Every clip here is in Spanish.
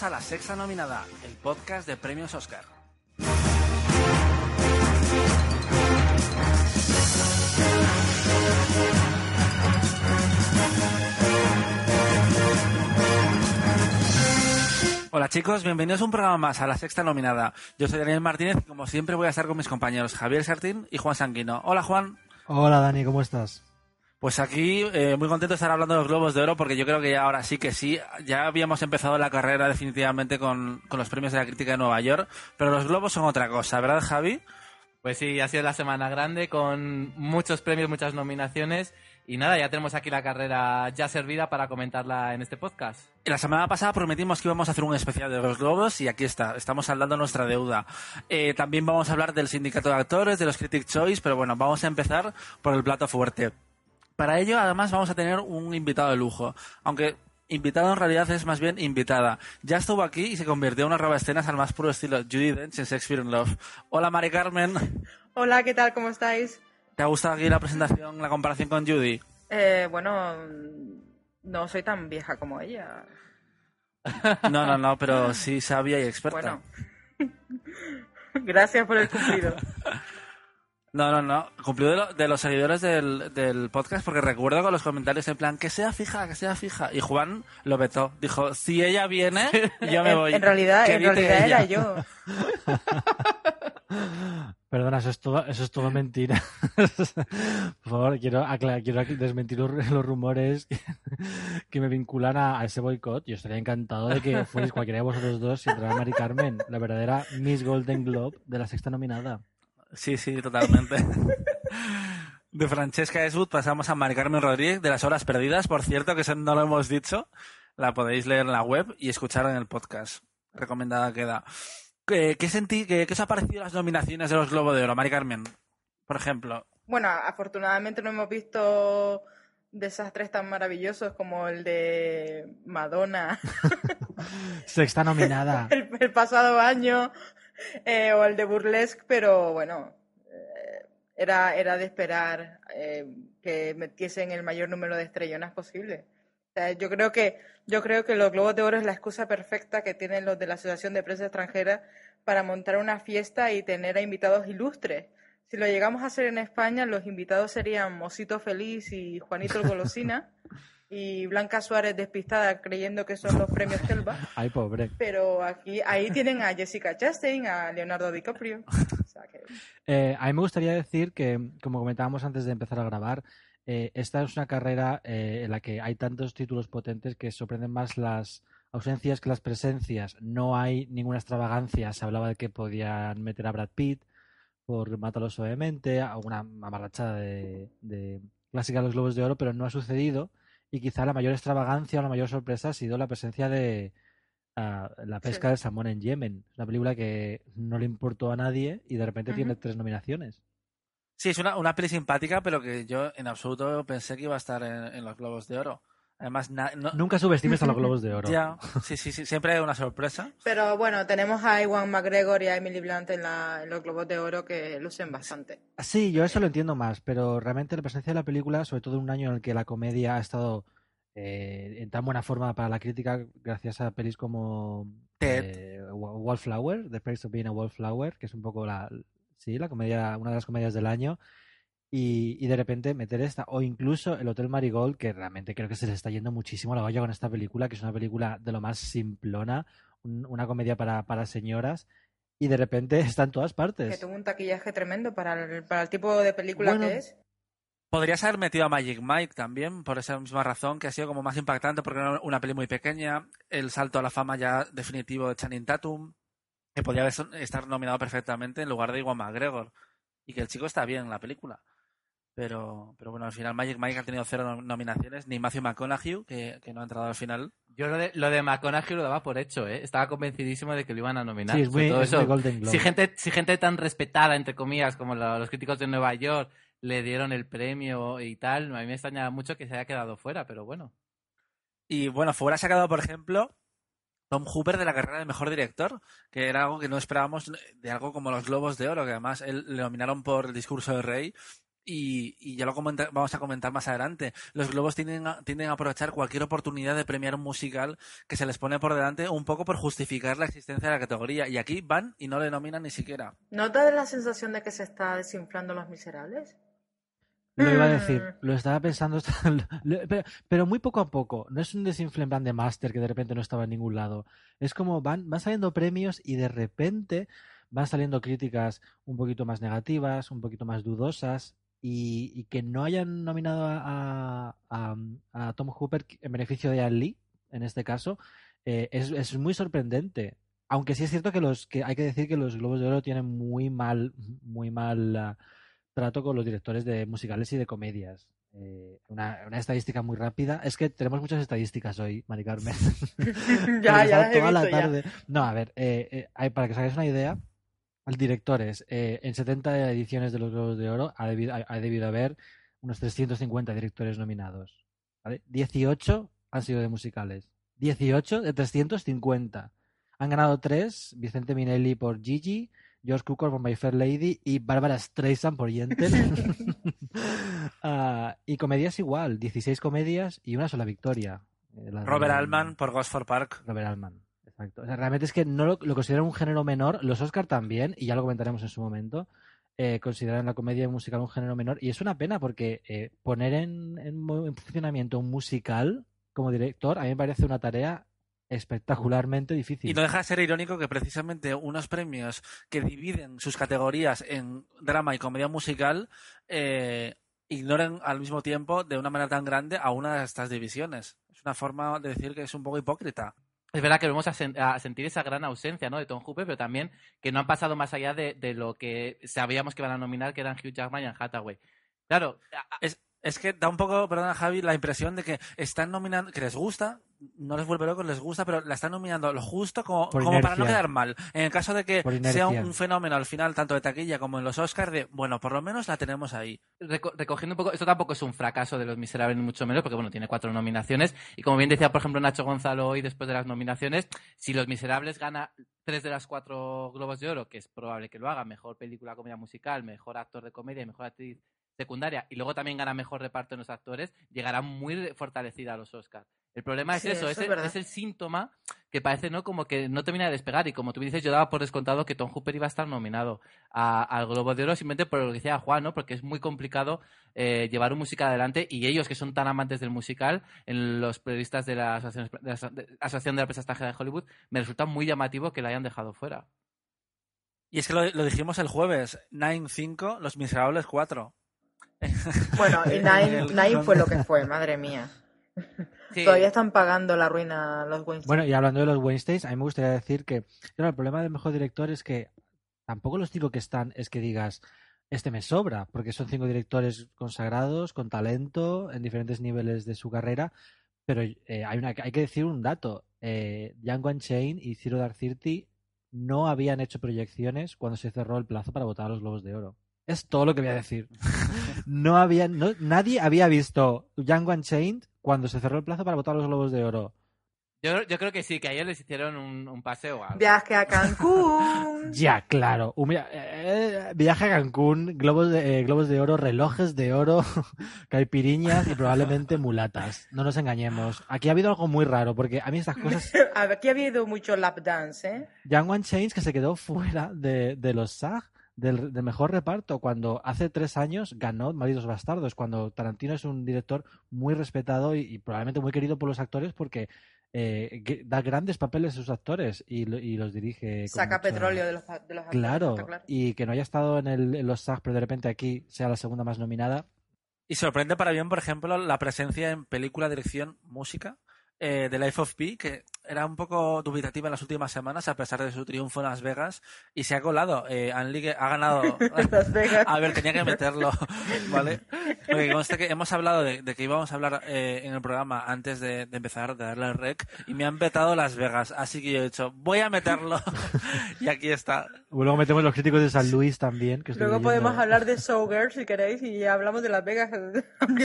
A La Sexta Nominada, el podcast de Premios Oscar. Hola chicos, bienvenidos a un programa más, a La Sexta Nominada. Yo soy Daniel Martínez y como siempre voy a estar con mis compañeros Javier Sartín y Juan Sanguino. Hola Juan. Hola Dani, ¿cómo estás? Pues aquí eh, muy contento de estar hablando de los Globos de Oro porque yo creo que ya ahora sí que sí, ya habíamos empezado la carrera definitivamente con, con los premios de la crítica de Nueva York, pero los Globos son otra cosa, ¿verdad Javi? Pues sí, ha sido la semana grande con muchos premios, muchas nominaciones y nada, ya tenemos aquí la carrera ya servida para comentarla en este podcast. La semana pasada prometimos que íbamos a hacer un especial de los globos y aquí está, estamos hablando nuestra deuda. Eh, también vamos a hablar del sindicato de actores, de los Critic Choice, pero bueno, vamos a empezar por el plato fuerte. Para ello, además, vamos a tener un invitado de lujo, aunque invitado en realidad es más bien invitada. Ya estuvo aquí y se convirtió en una roba escenas al más puro estilo Judy Dench en Shakespeare in Love. Hola, Mari Carmen. Hola, ¿qué tal? ¿Cómo estáis? ¿Te ha gustado aquí la presentación, la comparación con Judy? Eh, bueno, no soy tan vieja como ella. No, no, no, pero sí sabia y experta. Bueno, gracias por el cumplido. No, no, no. Cumplido de, lo- de los seguidores del, del podcast porque recuerdo con los comentarios en plan que sea fija, que sea fija. Y Juan lo vetó. Dijo, si ella viene, yo me voy. en realidad, en realidad ella. era yo. Perdona, eso es todo, eso es todo mentira. Por favor, quiero, aclarar, quiero desmentir los, los rumores que, que me vinculan a, a ese boicot. Yo estaría encantado de que fuerais cualquiera de vosotros dos y entrar a Mari Carmen, la verdadera Miss Golden Globe de la sexta nominada. Sí, sí, totalmente. De Francesca Eswood pasamos a Mari Carmen Rodríguez de las horas perdidas. Por cierto, que eso no lo hemos dicho. La podéis leer en la web y escuchar en el podcast. Recomendada queda. ¿Qué, qué sentí, qué, qué os ha parecido las nominaciones de los Globo de Oro, Mari Carmen? Por ejemplo. Bueno, afortunadamente no hemos visto desastres tan maravillosos como el de Madonna Sexta nominada. el, el pasado año eh, o el de Burlesque, pero bueno, eh, era, era de esperar eh, que metiesen el mayor número de estrellonas posible. Yo creo que yo creo que los Globos de Oro es la excusa perfecta que tienen los de la Asociación de Prensa Extranjera para montar una fiesta y tener a invitados ilustres. Si lo llegamos a hacer en España, los invitados serían Mosito Feliz y Juanito Golosina y Blanca Suárez despistada creyendo que son los premios Telva. Ay, pobre. Pero aquí, ahí tienen a Jessica Chastain, a Leonardo DiCaprio. O sea que- Eh, a mí me gustaría decir que, como comentábamos antes de empezar a grabar, eh, esta es una carrera eh, en la que hay tantos títulos potentes que sorprenden más las ausencias que las presencias. No hay ninguna extravagancia. Se hablaba de que podían meter a Brad Pitt por Mátalo suavemente, alguna mamarrachada de, de clásica de los Globos de Oro, pero no ha sucedido. Y quizá la mayor extravagancia o la mayor sorpresa ha sido la presencia de ah, la pesca Sí. del salmón en Yemen. Una película que no le importó a nadie y de repente tiene tres nominaciones. Sí, es una, una peli simpática, pero que yo en absoluto pensé que iba a estar en, en los Globos de Oro. Además, na- no- Nunca subestimes a los globos de oro. ya, sí, sí, sí, siempre hay una sorpresa. Pero bueno, tenemos a Iwan McGregor y a Emily Blunt en, la- en los Globos de Oro que lucen bastante. Sí, yo eso lo entiendo más, pero realmente la presencia de la película, sobre todo en un año en el que la comedia ha estado eh, en tan buena forma para la crítica, gracias a pelis como Ted. eh, Wa- Wallflower, The Price of Being a Wallflower, que es un poco la, sí, la comedia, una de las comedias del año, y, y de repente meter esta, o incluso el Hotel Marigold, que realmente creo que se le está yendo muchísimo la olla con esta película, que es una película de lo más simplona, un- una comedia para, para señoras, y de repente está en todas Que partes. tuvo un taquillaje tremendo para el, para el tipo de película Bueno, que es. Podrías haber metido a Magic Mike también, por esa misma razón, que ha sido como más impactante, porque era una peli muy pequeña, el salto a la fama ya definitivo de Channing Tatum, que podía haber son- estar nominado perfectamente en lugar de Iwan McGregor, y que el chico está bien en la película. Pero, pero bueno, al final Magic Mike ha tenido cero nom- nominaciones, ni Matthew McConaughey, que, que no ha entrado al final. Yo lo de, lo de McConaughey lo daba por hecho, ¿eh? Estaba convencidísimo de que lo iban a nominar. Sí, es muy, todo es eso. muy Golden Globe. Si gente, si gente tan respetada, entre comillas, como la- los críticos de Nueva York, le dieron el premio y tal, a mí me extraña mucho que se haya quedado fuera, pero bueno. Y bueno, fuera sacado, por ejemplo, Tom Hooper de la carrera de mejor director, que era algo que no esperábamos de algo como los Globos de Oro, que además él le nominaron por el discurso del rey y, y ya lo comenta- vamos a comentar más adelante. Los globos tienden a, tienden a aprovechar cualquier oportunidad de premiar un musical que se les pone por delante un poco por justificar la existencia de la categoría. Y aquí van y no le nominan ni siquiera. ¿No te da la sensación de que se está desinflando Los Miserables? Lo iba a decir, Mm. lo estaba pensando, pero, pero muy poco a poco. No es un desinfle en plan de máster que de repente no estaba en ningún lado. Es como van, van saliendo premios y de repente van saliendo críticas un poquito más negativas, un poquito más dudosas y, y que no hayan nominado a, a- a Tom Hooper en beneficio de Ian Lee, en este caso, eh, es, es muy sorprendente. Aunque sí es cierto que los que hay que decir que los Globos de Oro tienen muy mal, muy mal ah, trato con los directores de musicales y de comedias. Eh, una, una estadística muy rápida. Es que tenemos muchas estadísticas hoy, Mari Carmen. ya, ya toda la visto ya. tarde. No, a ver, eh, eh, para que os hagáis una idea, el directores, eh, en 70 ediciones de los Globos de Oro ha debido, ha, ha debido haber unos 350 directores nominados. ¿vale? 18 han sido de musicales. 18 de 350. Han ganado tres, Vicente Minelli por Gigi, George Cukor por My Fair Lady y Barbara Streisand por Yentl. Ah, y comedias igual, 16 comedias y una sola victoria. Eh, la de- Robert Altman por Gosford Park. Robert Altman, exacto. O sea, realmente es que no lo, consideran un género menor, los Oscar también, y ya lo comentaremos en su momento, eh, consideran la comedia musical un género menor, y es una pena porque eh, poner en funcionamiento un musical como director a mí me parece una tarea espectacularmente difícil. Y no deja de ser irónico que precisamente unos premios que dividen sus categorías en drama y comedia musical eh, ignoren al mismo tiempo de una manera tan grande a una de estas divisiones. Es una forma de decir que es un poco hipócrita. Es verdad que vamos a, sen- a sentir esa gran ausencia ¿no? de Tom Hooper, pero también que no han pasado más allá de, lo que sabíamos que iban a nominar, que eran Hugh Jackman y Anne Hathaway. Claro, Es, es que da un poco, perdona Javi, la impresión de que están nominando, que les gusta, no les vuelve locos, les gusta, pero la están nominando lo justo como, para no quedar mal. En el caso de que sea un, fenómeno al final, tanto de taquilla como en los Oscars, de, bueno, por lo menos la tenemos ahí. reco- recogiendo un poco, esto tampoco es un fracaso de Los Miserables, ni mucho menos, porque bueno, tiene cuatro nominaciones. Y como bien decía, por ejemplo, Nacho Gonzalo hoy, después de las nominaciones, si Los Miserables gana tres de las cuatro Globos de Oro, que es probable que lo haga, mejor película, comedia musical, mejor actor de comedia y mejor actriz secundaria, y luego también gana mejor reparto en los actores, llegará muy fortalecida a los Oscars. El problema es Sí, eso, eso es, es el, verdad. es el síntoma que parece no como que no termina de despegar y como tú dices yo daba por descontado que Tom Hooper iba a estar nominado a- al Globo de Oro simplemente por lo que decía Juan, ¿no? Porque es muy complicado eh, llevar un musical adelante y ellos que son tan amantes del musical, en los periodistas de la Asociación de la, de la Asociación de la Prensa Extranjera de Hollywood, me resulta muy llamativo que la hayan dejado fuera. Y es que lo, lo dijimos el jueves, 9-5, Los Miserables 4. Bueno, y Nine, Nine fue lo que fue, madre mía. Sí, Todavía están pagando la ruina los Weinstein. Bueno, y hablando de los Weinsteins, a mí me gustaría decir que claro, el problema del mejor director es que tampoco los cinco que están es que digas, este me sobra, porque son cinco directores consagrados, con talento, en diferentes niveles de su carrera, pero eh, hay, una, hay que decir un dato. Eh, Django Unchained y Zero Dark Thirty no habían hecho proyecciones cuando se cerró el plazo para votar a los Globos de Oro. Es todo lo que voy a decir. No habían, no, nadie había visto Django Unchained cuando se cerró el plazo para votar los Globos de Oro. yo, yo creo que sí, que ayer les hicieron un, un paseo. Viaje a Cancún. Ya, claro. Un via- eh, viaje a Cancún, globos de, eh, globos de oro, relojes de oro, caipiriñas y probablemente mulatas. No nos engañemos. Aquí ha habido algo muy raro, porque a mí estas cosas... Aquí ha habido mucho lap dance, ¿eh? Young One Chains que se quedó fuera de, de los SAG, del, del mejor reparto, cuando hace tres años ganó Malditos Bastardos, cuando Tarantino es un director muy respetado y, y probablemente muy querido por los actores porque eh, da grandes papeles a sus actores y, lo- y los dirige. Saca petróleo de los, de los actores, Claro, claro. y que no haya estado en, el- en los SAG, pero de repente aquí sea la segunda más nominada. Y sorprende para bien, por ejemplo, la presencia en película, dirección, música eh, de Life of Pi, que era un poco dubitativa en las últimas semanas, a pesar de su triunfo en Las Vegas, y se ha colado. Eh, que ha ganado. Las Vegas. A ver, tenía que meterlo, ¿vale? Porque conste que hemos hablado de, de que íbamos a hablar eh, en el programa antes de, de empezar, de darle al rec, y me han vetado Las Vegas, así que yo he dicho, voy a meterlo, y aquí está. Luego metemos los críticos de San Luis también. Que Luego leyendo. podemos hablar de Showgirls si queréis y ya hablamos de Las Vegas.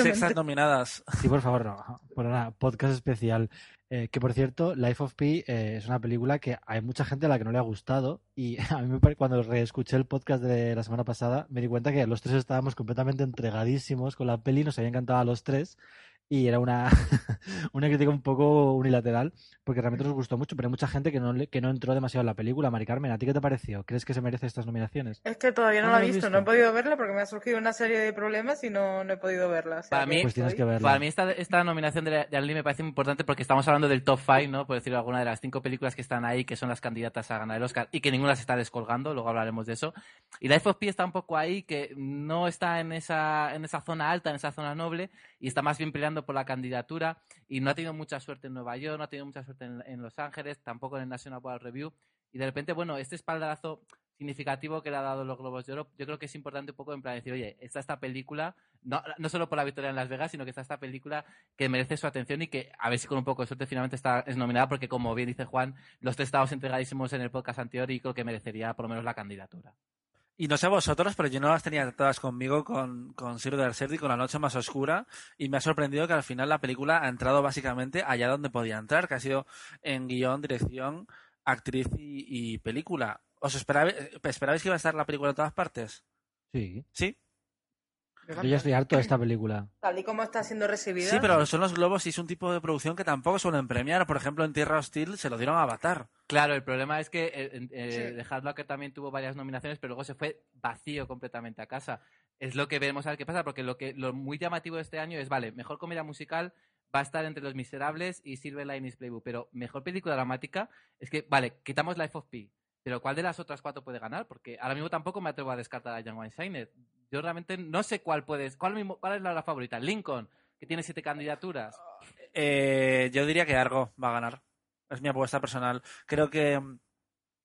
Sextas nominadas. Sí, por favor, no. Por nada, podcast especial. Eh, que por cierto, Life of Pi eh, es una película que hay mucha gente a la que no le ha gustado y a mí cuando reescuché el podcast de la semana pasada me di cuenta que los tres estábamos completamente entregadísimos con la peli, nos había encantado a los tres y era una, una crítica un poco unilateral porque realmente nos gustó mucho, pero hay mucha gente que no, le- que no entró demasiado en la película. Mari Carmen, ¿a ti qué te pareció? ¿Crees que se merece estas nominaciones? Es que todavía no ¿No la he visto, visto? no he podido verla porque me ha surgido una serie de problemas y no, no he podido verla. o sea Para que mí- Pues tienes que verla. Para mí esta, esta nominación de, de Anli me parece muy importante porque estamos hablando del top 5, ¿no? Por decirlo alguna de las cinco películas que están ahí, que son las candidatas a ganar el Oscar y que ninguna se está descolgando, luego hablaremos de eso. Y Life of Pi está un poco ahí, que no está en esa, en esa zona alta, en esa zona noble, y está más bien peleando por la candidatura y no ha tenido mucha suerte en Nueva York, no ha tenido mucha suerte en, en Los Ángeles, tampoco en el National Board Review. Y de repente, bueno, este espaldarazo significativo que le ha dado los Globos de Oro, yo creo que es importante un poco en plan decir, oye, está esta película, no, no solo por la victoria en Las Vegas, sino que está esta película que merece su atención y que a ver si con un poco de suerte finalmente está, es nominada, porque como bien dice Juan, los tres estábamos entregadísimos en el podcast anterior y creo que merecería por lo menos la candidatura. Y no sé vosotros, pero yo no las tenía todas conmigo con, con Zero Dark Thirty, con La Noche Más Oscura, y me ha sorprendido que al final la película ha entrado básicamente allá donde podía entrar, que ha sido en guion, dirección, actriz y, y película. ¿Os esperabais, esperabais que iba a estar la película en todas partes? Sí. Sí. Yo ya estoy harto de esta película. Tal y como está siendo recibida. Sí, pero son los globos y es un tipo de producción que tampoco suelen premiar. Por ejemplo, en Tierra Hostil se lo dieron a Avatar. Claro, el problema es que eh, eh, Sí. The Hard Locker también tuvo varias nominaciones, pero luego se fue vacío completamente a casa. Es lo que veremos a ver qué pasa, porque lo que lo muy llamativo de este año es, vale, mejor comedia musical va a estar entre Los Miserables y Silver Linings Playbook, pero mejor película dramática es que, vale, quitamos Life of Pi, pero ¿cuál de las otras cuatro puede ganar? Porque ahora mismo tampoco me atrevo a descartar a Young Weinstein. Yo realmente no sé cuál puedes, cuál, mismo- cuál es la, la favorita. Lincoln, que tiene siete candidaturas. Eh, yo diría que Argo va a ganar. Es mi apuesta personal. Creo que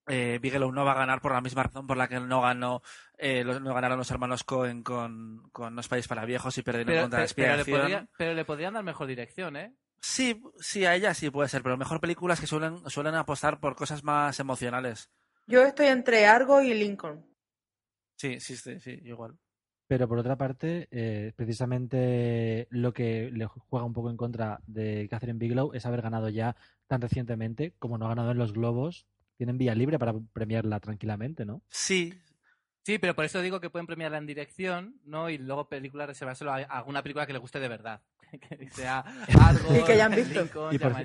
eh, Bigelow no va a ganar por la misma razón por la que no ganó eh, los- no ganaron los hermanos Cohen con, con No es país para viejos y perdieron Pero, contra la pero- pero le expiación. podría- pero le podrían dar mejor dirección, ¿eh? Sí, sí, a ella sí puede ser, pero mejor películas que suelen, suelen apostar por cosas más emocionales. Yo estoy entre Argo y Lincoln. Sí, sí, sí, sí, igual. Pero por otra parte, eh, precisamente lo que le juega un poco en contra de Catherine Bigelow es haber ganado ya tan recientemente, como no ha ganado en los Globos, tienen vía libre para premiarla tranquilamente, ¿no? Sí, Sí, pero por eso digo que pueden premiarla en dirección, ¿no? Y luego película reservárselo a alguna película que le guste de verdad. que sea algo, Y que hayan visto. Lincoln, Y por.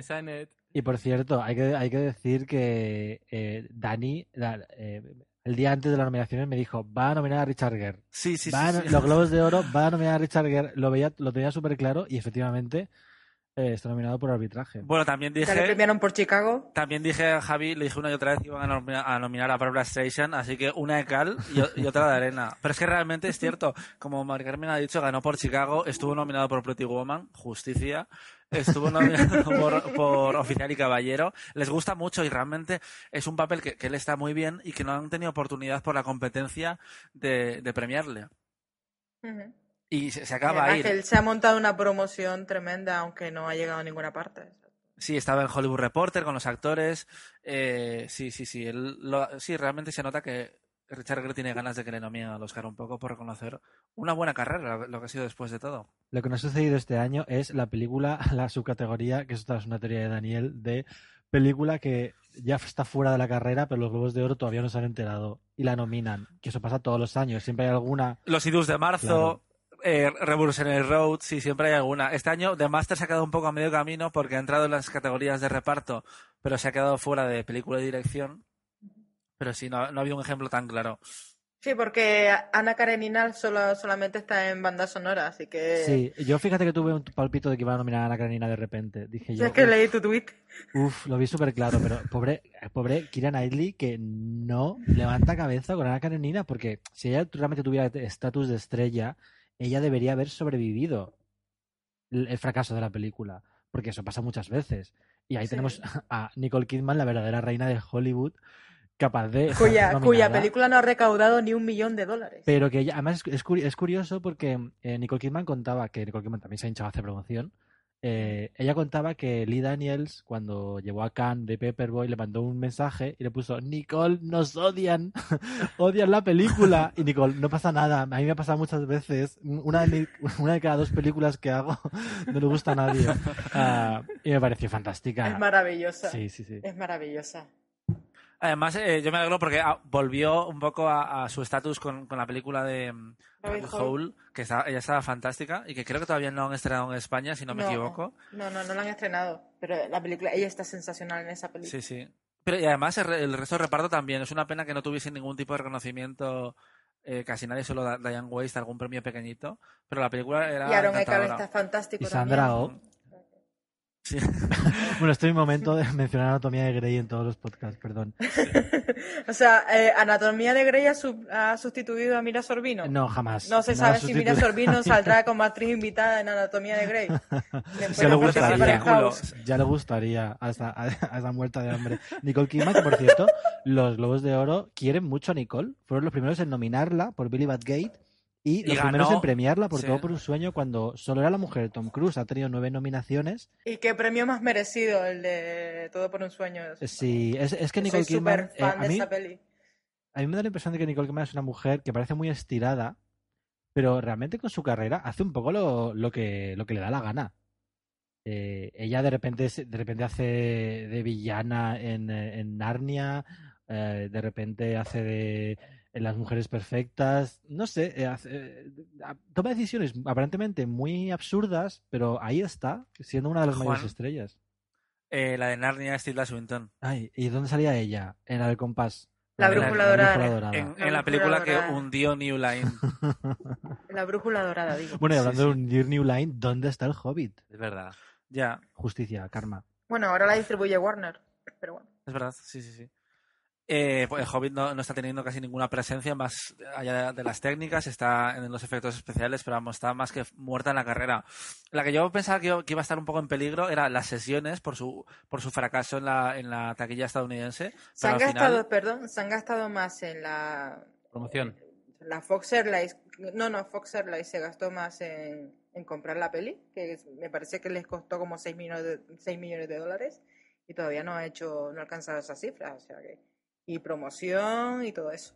Y por cierto, hay que, hay que decir que eh, Dani, la- eh, el día antes de las nominaciones, me dijo, va a nominar a Richard Gere. sí, sí, Va a sí, no- sí. Los Globos de Oro va a nominar a Richard Gere. Lo, veía, lo tenía súper claro y efectivamente eh, está nominado por arbitraje. Bueno, también Ya le dije, premiaron por Chicago. también dije a Javi, le dije una y otra vez que iban a nominar a, nominar a Barbara Streisand, así que una de cal y, y otra de arena. Pero es que realmente es cierto, como Mari Carmen ha dicho, ganó por Chicago, estuvo nominado por Pretty Woman, Justicia, estuvo nominado por, por Oficial y Caballero. Les gusta mucho y realmente es un papel que, que él está muy bien y que no han tenido oportunidad por la competencia de, de premiarle. Ujú. Y se, acaba además ahí. él se ha montado una promoción tremenda, aunque no ha llegado a ninguna parte. Sí, estaba en Hollywood Reporter con los actores. Eh, sí, sí, sí. él lo- sí, realmente se nota que Richard Gere tiene ganas de que le nominen al Oscar un poco por reconocer una buena carrera, lo que ha sido después de todo. Lo que nos ha sucedido este año es la película, la subcategoría, que es una teoría de Daniel, de película que ya está fuera de la carrera, pero los Globos de Oro todavía no se han enterado y la nominan. Que eso pasa todos los años. Siempre hay alguna. Los idus de marzo, eh, Revolutionary Road, sí, siempre hay alguna. Este año The Master se ha quedado un poco a medio camino porque ha entrado en las categorías de reparto, pero se ha quedado fuera de película y dirección. Pero sí, no, no había un ejemplo tan claro. Sí, porque Ana Karenina solo, solamente está en banda sonora, así que... Sí, yo fíjate que tuve un palpito de que iban a nominar a Ana Karenina de repente. Dije yo. es que "Uf, leí tu tweet. Uf, lo vi súper claro, pero pobre, pobre Kira Knightley que no levanta cabeza con Ana Karenina, porque si ella realmente tuviera estatus de estrella, ella debería haber sobrevivido el, fracaso de la película, porque eso pasa muchas veces. Y ahí Sí. tenemos a Nicole Kidman, la verdadera reina de Hollywood, capaz de... Cuya, película no ha recaudado ni un millón de dólares. Pero que ella, además es curioso porque eh, Nicole Kidman contaba que Nicole Kidman también se ha hinchado a hacer promoción eh, ella contaba que Lee Daniels, cuando llevó a Khan de Pepperboy, le mandó un mensaje y le puso, Nicole, nos odian, odian la película. Y Nicole, no pasa nada, a mí me ha pasado muchas veces, una de, mi- una de cada dos películas que hago no le gusta a nadie. Ah, y me pareció fantástica. Es maravillosa. Sí, sí, sí. Es maravillosa. Además, eh, yo me alegro porque ah, volvió un poco a, a su estatus con, con la película de mm, Rabbit Hole. Hole, que está- ella estaba fantástica y que creo que todavía no han estrenado en España, si no me equivoco. No, no, no la han estrenado. Pero la película, ella está sensacional en esa película. Sí, sí. Pero y además el, re- el resto del reparto también. Es una pena que no tuviese ningún tipo de reconocimiento. eh, casi nadie, solo Da- Diane Waste, algún premio pequeñito. Pero la película era y Aaron Eckhart está fantástico Y Sandra Oh. Sí. Bueno, estoy en mi momento de mencionar Anatomía de Grey en todos los podcasts, perdón. o sea, eh, Anatomía de Grey ha, sub- ha sustituido a Mira Sorbino. No, jamás. No se sabe si Mira. Sorbino saldrá como actriz invitada en Anatomía de Grey. Después Ya le gustaría. Ya le gustaría a esa, a, a esa muerta de hambre. Nicole Kidman, que por cierto, los Globos de Oro quieren mucho a Nicole. Fueron los primeros en nominarla por Billy Batgate y los Y primeros ganó. en premiarla por Sí. todo por un sueño cuando solo era la mujer. Tom Cruise ha tenido nueve nominaciones. Y qué premio más merecido el de Todo por un sueño. Sí, es, es que Soy Nicole Kidman. súper eh, fan a, de mí, esa peli. a mí me da la impresión de que Nicole Kidman es una mujer que parece muy estirada, pero realmente con su carrera hace un poco lo, lo que, lo que le da la gana. Eh, ella de repente, se- de repente hace de villana en, eh, en Narnia, eh, de repente hace de en Las Mujeres Perfectas, no sé, eh, eh, toma decisiones aparentemente muy absurdas, pero ahí está, siendo una de las Juan. mayores estrellas. Eh, la de Narnia, es Tilda Swinton. Ay, ¿y dónde salía ella? En la del compás. La de brújula la dorada. brújula dorada. En, La en la película que dorada. hundió New Line. La brújula dorada, digo. Bueno, y Sí, hablando sí. de un Dear New Line, ¿dónde está el Hobbit? Es verdad. ya, Justicia, karma. Bueno, ahora la distribuye Warner. Pero bueno. es verdad, sí, sí, sí. Eh, pues el Hobbit no, no está teniendo casi ninguna presencia más allá de las técnicas, está en los efectos especiales, pero vamos, está más que muerta en la carrera. La que yo pensaba que, iba- que iba a estar un poco en peligro era las sesiones por su, por su fracaso en la, en la taquilla estadounidense. Se han gastado, final- perdón, se han gastado más en la Promoción. la Fox Airlines, no, no, Fox Airlines se gastó más en, en comprar la peli, que es- me parece que les costó como 6 millones de, 6 millones de dólares y todavía no ha hecho, no ha alcanzado esas cifras, o sea que, y promoción y todo eso.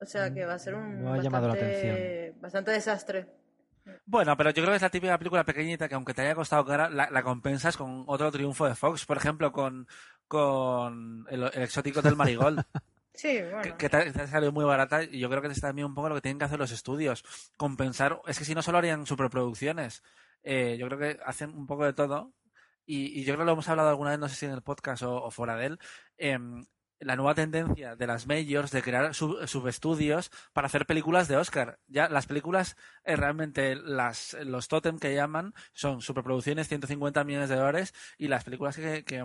O sea que va a ser un Me ha llamado la bastante, bastante desastre. Bueno, pero yo creo que es la típica película pequeñita que aunque te haya costado cara, la, la compensas con otro triunfo de Fox, por ejemplo, con, con el, el exótico del Marigold. Sí, bueno. que, que te, te ha salido muy barata y yo creo que es también un poco lo que tienen que hacer los estudios, compensar, es que si no solo harían superproducciones, eh, yo creo que hacen un poco de todo y, y yo creo que lo hemos hablado alguna vez, no sé si en el podcast o, o fuera de él, em, la nueva tendencia de las majors de crear sub- subestudios para hacer películas de Oscar. Ya las películas eh, realmente las los totem que llaman son superproducciones 150 millones de dólares y las películas que, que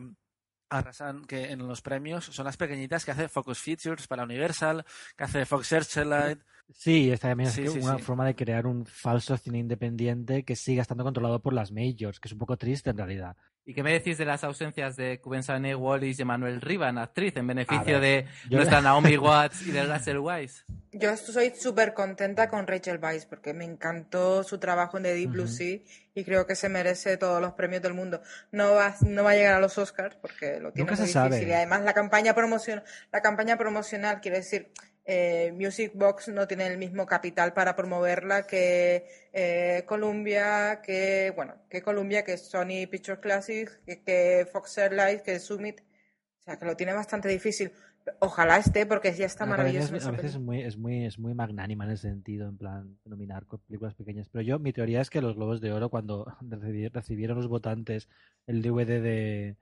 arrasan que en los premios son las pequeñitas que hace Focus Features para Universal, que hace Fox Searchlight. Sí, esta también es Sí, sí, una sí. forma de crear un falso cine independiente que siga estando controlado por las majors, que es un poco triste en realidad. ¿Y qué me decís de las ausencias de Kubensane Wallis y Manuel Rivan, actriz, en beneficio ver, de yo- nuestra Naomi Watts y de Russell Wise? Yo estoy súper contenta con Rachel Weisz porque me encantó su trabajo en The Deep Blue. Sea y creo que se merece todos los premios del mundo. No va, no va a llegar a los Oscars porque lo tiene Nunca muy se sabe. difícil y además la campaña promocional, la campaña promocional quiere decir eh, Music Box no tiene el mismo capital para promoverla que eh, Columbia, que bueno, que Columbia, que Sony Pictures Classics, que, que Fox Airlines, que Summit, o sea que lo tiene bastante difícil. Ojalá esté porque ya está maravilloso. a veces es muy, es muy, es muy magnánima en ese sentido, en plan, nominar películas pequeñas. Pero yo, mi teoría es que los Globos de Oro, cuando recibi- recibieron los votantes el DVD de,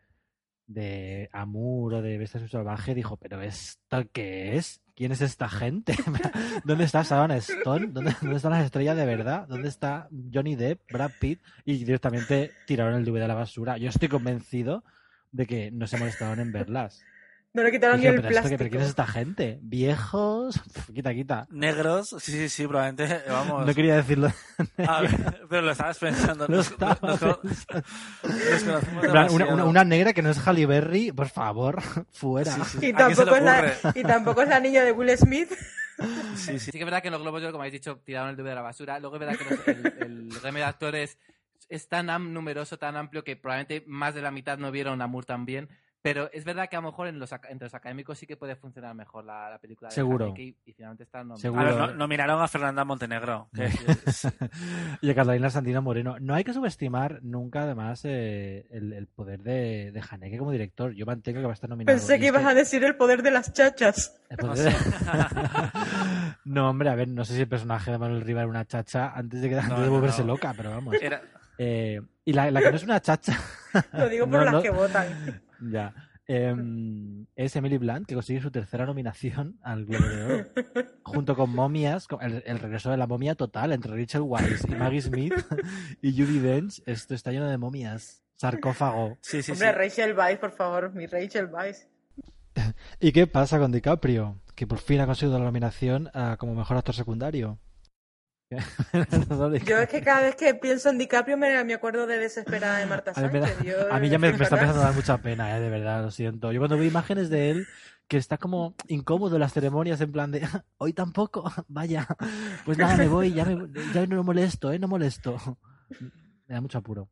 de Amour o de Bestia Salvaje, dijo, ¿pero esto qué es? ¿Quién es esta gente? ¿Dónde está Sharon Stone? ¿Dónde, ¿Dónde están las estrellas de verdad? ¿Dónde está Johnny Depp, Brad Pitt? Y directamente tiraron el DVD a la basura. Yo estoy convencido de que no se molestaron en verlas. No le quitaron ni el ¿pero, esto plástico. pero quién es esta gente? ¿Viejos? Quita, quita. Negros, sí, sí, sí, probablemente, vamos. No quería decirlo. A ver, pero lo estabas pensando. Lo Nos- estaba nos- nos- pensando. nos conocemos En plan, Una, demasiado. una- una negra que no es Halle Berry, por favor, fuera. Sí, sí. Y ¿A quién se le tampoco, es la, ocurre? y tampoco es la niña de Will Smith. Sí, sí. Sí que es verdad que en los Globos como habéis dicho, tiraron el dedo de la basura. Luego es verdad que los- el, el gremio de actores es tan am- numeroso, tan amplio, que probablemente más de la mitad no vieron a Moore también. Pero es verdad que a lo mejor en los, entre los académicos sí que puede funcionar mejor la, la película de Seguro. Haneke y, y finalmente está nominada. Seguro. A ver, Seguro. no- nominaron a Fernanda Montenegro. que- y a Catalina Santino Moreno. No hay que subestimar nunca, además, eh, el, el poder de, de Haneke como director. Yo mantengo que va a estar nominado. Pensé que ibas a decir el poder de las chachas. el poder de- no, hombre, a ver, no sé si el personaje de Manuel Riva era una chacha antes de, que, antes No, de volverse no. loca, pero vamos. Era- Eh, y la, la que no es una chacha. Lo digo por No, las no. que votan. Ya. Em, es Emily Blunt, que consigue su tercera nominación al Globo de Oro. junto con momias, con el, el regreso de la momia total entre Rachel Weisz y Maggie Smith y Judy Dench. Esto está lleno de momias. Sarcófago. Sí, sí, sí. Hombre, Rachel Weisz, por favor, mi Rachel Weisz. ¿Y qué pasa con DiCaprio? Que por fin ha conseguido la nominación ah, como mejor actor secundario. Yo es que cada vez que pienso en DiCaprio me, me acuerdo de Desesperada de Marta A mí, da- Sánchez. A mí ya me, me está empezando a dar mucha pena, eh, de verdad, lo siento. Yo cuando veo imágenes de él, que está como incómodo en las ceremonias, en plan de, hoy tampoco, vaya, pues nada, me voy, ya, me, ya no molesto, eh, no molesto. Me da mucho apuro.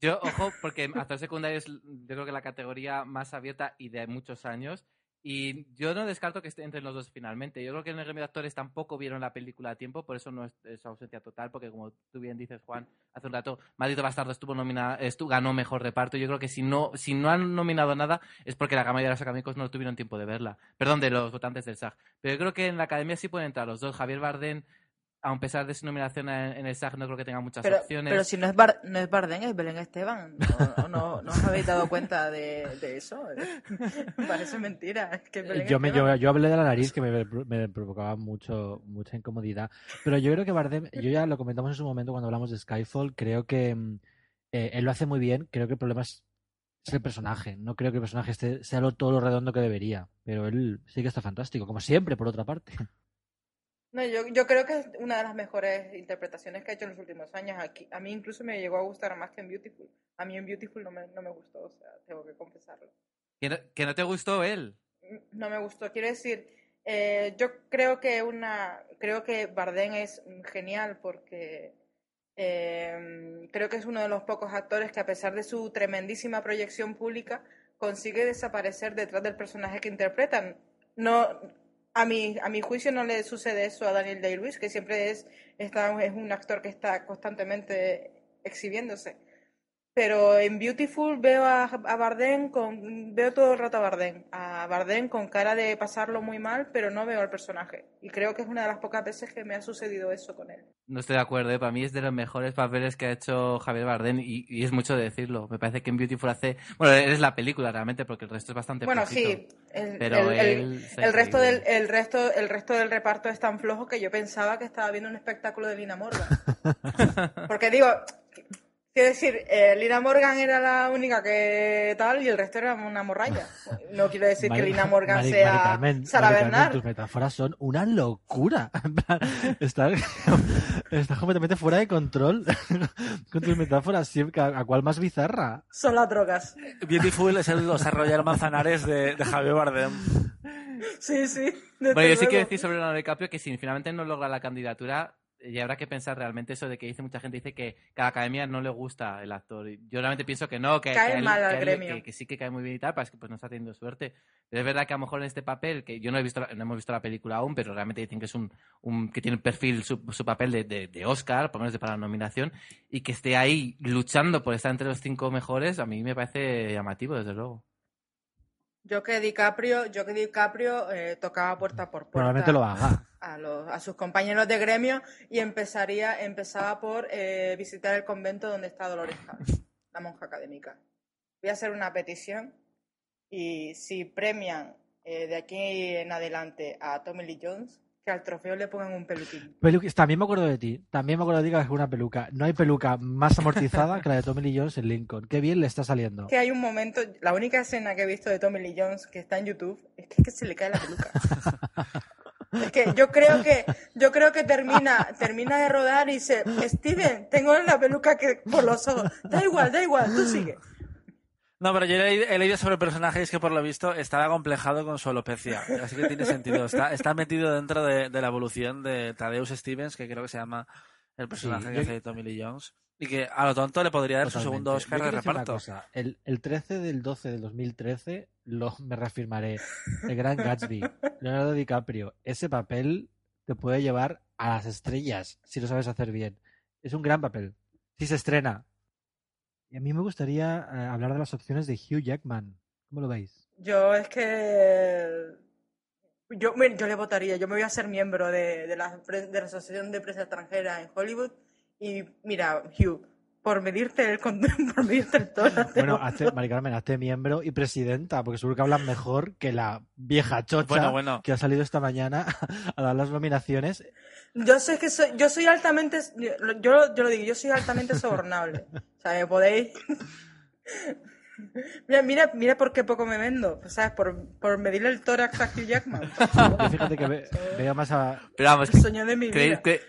Yo, ojo, porque actor secundario es, yo creo que la categoría más abierta y de muchos años. Y yo no descarto que esté entre los dos finalmente. Yo creo que en el gremio de actores tampoco vieron la película a tiempo, por eso no es, es ausencia total, porque como tú bien dices, Juan, hace un rato, Maldito Bastardo estuvo nominada, estuvo, ganó mejor reparto. Yo creo que si no, si no han nominado nada es porque la mayoría de los académicos no tuvieron tiempo de verla. Perdón, de los votantes del SAG. Pero yo creo que en la academia sí pueden entrar los dos. Javier Bardem, a pesar de su nominación en, el SAG, no creo que tenga muchas Pero, opciones. pero si no es, Bar- no es Bardem, es Belén Esteban. ¿No, no, no os habéis dado cuenta de, de eso? Parece mentira. es que Yo, me, yo, yo hablé de la nariz que me, me provocaba mucho, mucha incomodidad. Pero yo creo que Bardem, yo ya lo comentamos en su momento cuando hablamos de Skyfall, creo que mm, eh, él lo hace muy bien. Creo que el problema es, es el personaje. No creo que el personaje esté, sea lo, todo lo redondo que debería. Pero él sí que está fantástico, como siempre, por otra parte. No, yo, yo creo que es una de las mejores interpretaciones que ha hecho en los últimos años. Aquí, a mí incluso me llegó a gustar más que en Beautiful. A mí en Beautiful no me, no me gustó, o sea, tengo que confesarlo. ¿Que no, que no te gustó él? No me gustó. Quiero decir, eh, yo creo que una, creo que Bardem es genial porque eh, creo que es uno de los pocos actores que a pesar de su tremendísima proyección pública consigue desaparecer detrás del personaje que interpretan. No, a mi, a mi juicio no le sucede eso a Daniel Day-Lewis, que siempre es, está, es un actor que está constantemente exhibiéndose. Pero en Beautiful veo a, a Bardem con veo todo el rato a Bardem, a Bardem con cara de pasarlo muy mal, pero no veo al personaje. Y creo que es una de las pocas veces que me ha sucedido eso con él. No estoy de acuerdo, ¿eh? para mí es de los mejores papeles que ha hecho Javier Bardem y, y es mucho decirlo. Me parece que en Beautiful hace... Bueno, es la película realmente porque el resto es bastante Bueno, flojito. sí, el, Pero el- el- él está el resto del el resto el resto del reparto es tan flojo que yo pensaba que estaba viendo un espectáculo de Lina Morgan. Porque digo, quiero decir, eh, Lina Morgan era la única que tal y el resto era una morralla. No quiero decir que Lina Morgan Mari- sea Mari Carmen, Sara Mari Carmen, Bernard. tus metáforas son una locura. Estás, completamente fuera de control con tus metáforas. Siempre, ¿A cuál más bizarra? Son las drogas. Beautiful es el Los Manzanares de, de Javier Bardem. Sí, sí. Bueno, yo sí quiero decir sobre Leonardo DiCaprio que si finalmente no logra la candidatura, ya habrá que pensar realmente eso de que dice mucha gente dice que a la academia no le gusta el actor. Y Yo realmente pienso que no, que, Cae que él- mal al que él- que- que sí que cae muy bien y tal, pero es que pues no está teniendo suerte. Pero es verdad que a lo mejor en este papel, que yo no he visto, no hemos visto la película aún, pero realmente dicen que es un, un que tiene perfil su, su papel de, de, de Oscar, por lo menos de para la nominación, y que esté ahí luchando por estar entre los cinco mejores, a mí me parece llamativo, desde luego. Yo que DiCaprio, yo que DiCaprio eh, tocaba puerta por puerta. Probablemente lo haga. a, los, a sus compañeros de gremio y empezaría empezaba por eh, visitar el convento donde está Dolores Cannon, la monja académica. Voy a hacer una petición y si premian eh, de aquí en adelante a Tommy Lee Jones, que al trofeo le pongan un peluquín. Pelu- También me acuerdo de ti. También me acuerdo de ti que es una peluca. No hay peluca más amortizada que la de Tommy Lee Jones en Lincoln. Qué bien le está saliendo. Que hay un momento, la única escena que he visto de Tommy Lee Jones que está en YouTube es que, es que se le cae la peluca. Es que yo creo que yo creo que termina termina de rodar y dice Steven tengo la peluca que por los ojos da igual da igual tú sigue No, pero yo he leído, sobre el personaje y es que por lo visto estaba acomplejado con su alopecia. Así que tiene sentido. Está, está metido dentro de, de la evolución de Thaddeus Stevens, que creo que se llama el personaje Sí, que yo- hace Tommy Lee Jones. Y que a lo tonto le podría dar su segundo Oscar de reparto. cosa, El, el 13 del 12 del 2013 lo, me reafirmaré. El gran Gatsby, Leonardo DiCaprio. Ese papel te puede llevar a las estrellas si lo sabes hacer bien. Es un gran papel. Si se estrena. Y a mí me gustaría eh, hablar de las opciones de Hugh Jackman. ¿Cómo lo veis? Yo es que. Yo, yo le votaría, yo me voy a ser miembro de, de la, de la Asociación de Prensa Extranjera en Hollywood. Y mira, Hugh, por medirte el, por medirte el toro. Bueno, hazte, Mari Carmen, hazte miembro y presidenta, porque seguro que hablan mejor que la vieja chocha Bueno, bueno. que ha salido esta mañana a dar las nominaciones. Yo sé que soy, yo soy altamente, yo, yo lo digo, yo soy altamente sobornable. O sea, me podéis. Mira, mira, mira por qué poco me vendo, ¿sabes? Por, por medirle el tórax a Hugh Jackman. Yo fíjate que ve- veo más a, Pero vamos, El sueño de mi ¿creéis vida. que,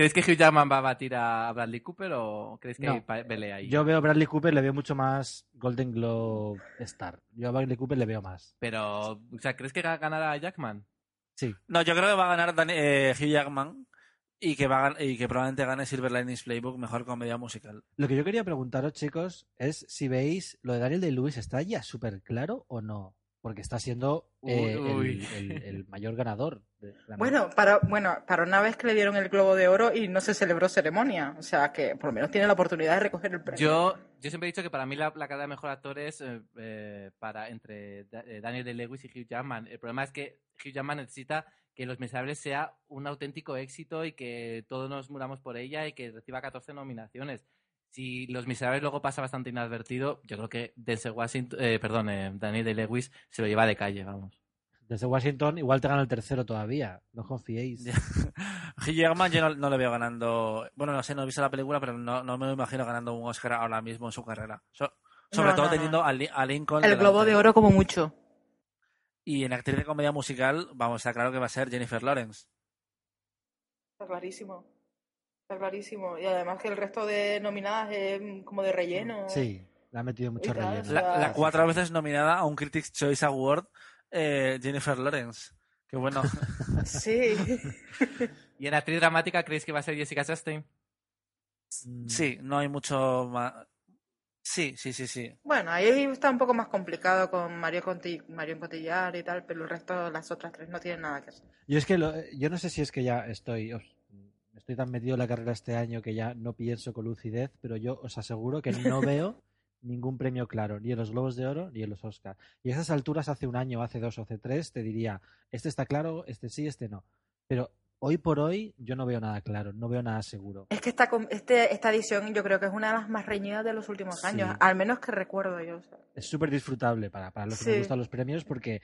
¿creéis que Hugh Jackman va a batir a Bradley Cooper o creéis que No. hay pelea ahí? Yo veo a Bradley Cooper, le veo mucho más Golden Globe Star. Yo a Bradley Cooper le veo más. Pero, o sea, ¿crees que ganará Jackman? Sí. No, yo creo que va a ganar Dani- eh, Hugh Jackman y que, va a y que probablemente gane Silver Linings Playbook mejor comedia musical. Lo que yo quería preguntaros, chicos, es si veis lo de Daniel Day-Lewis está ya súper claro o no. Porque está siendo eh, Uy, uy. El, el- el mayor ganador. de la Bueno, para, bueno, para una vez que le dieron el Globo de Oro y no se celebró ceremonia. O sea, que por lo menos tiene la oportunidad de recoger el premio. Yo, yo siempre he dicho que para mí la, la de mejor actor es eh, eh, para, entre Da- eh, Daniel Day-Lewis y Hugh Jackman. El problema es que Hugh Jackman necesita que Los Miserables sea un auténtico éxito y que todos nos muramos por ella y que reciba 14 nominaciones. Si Los Miserables luego pasa bastante inadvertido, yo creo que Denzel Washington, eh, perdón, eh, Daniel Day-Lewis se lo lleva de calle, vamos. Desde Washington igual te gana el tercero todavía. No confiéis. Hugh Jackman yo no, no le veo ganando. Bueno, no sé, no he visto la película, pero no, no me lo imagino ganando un Oscar ahora mismo en su carrera. So- sobre No, todo no, no. teniendo a, a Lincoln. el Globo de Oro como mucho. Y en actriz de comedia musical, vamos, está claro que va a ser Jennifer Lawrence. Está clarísimo. Está clarísimo. Y además que el resto de nominadas es mm, como de relleno. Sí, le ha metido mucho relleno. La, la cuatro veces nominada a un Critics' Choice Award, eh, Jennifer Lawrence. Que bueno, Sí. ¿Y en actriz dramática creéis que va a ser Jessica Chastain? Mm, sí, no hay mucho más. Sí, sí, sí, sí. Bueno, ahí está un poco más complicado con Mario Conti, Marion Cotillard y tal, pero el resto, las otras tres no tienen nada que hacer. Yo es que lo- yo no sé si es que ya estoy estoy tan metido en la carrera este año que ya no pienso con lucidez, pero yo os aseguro que no veo ningún premio claro, ni en los Globos de Oro ni en los Oscar. Y a esas alturas, hace un año, hace dos o hace tres, te diría, este está claro, este sí, este no. Pero hoy por hoy yo no veo nada claro, no veo nada seguro. Es que esta, este, esta edición yo creo que es una de las más reñidas de los últimos Sí. años, al menos que recuerdo yo. o sea. Es súper disfrutable para, para los que Sí. nos gustan los premios porque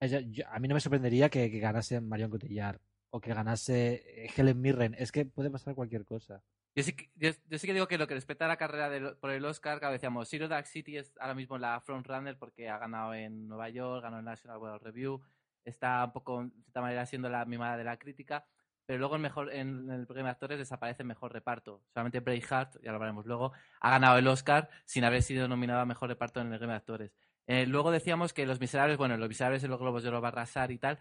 ella- yo- a mí no me sorprendería que, que ganase Marion Cotillard o que ganase eh, Helen Mirren. Es que puede pasar cualquier cosa. Yo sí, que- yo, sí que digo que lo que respecta a la carrera del- por el Oscar, claro, decíamos, Zero Dark City es ahora mismo la frontrunner porque ha ganado en Nueva York, ganó en National World Review, está un poco, de cierta manera, siendo la mimada de la crítica, pero luego en, mejor, en el premio de actores desaparece mejor reparto. Solamente Braveheart, ya lo hablaremos luego, ha ganado el Oscar sin haber sido nominado a mejor reparto en el premio de actores. Eh, luego decíamos que Los Miserables, bueno, Los Miserables en los Globos de Oro va y tal,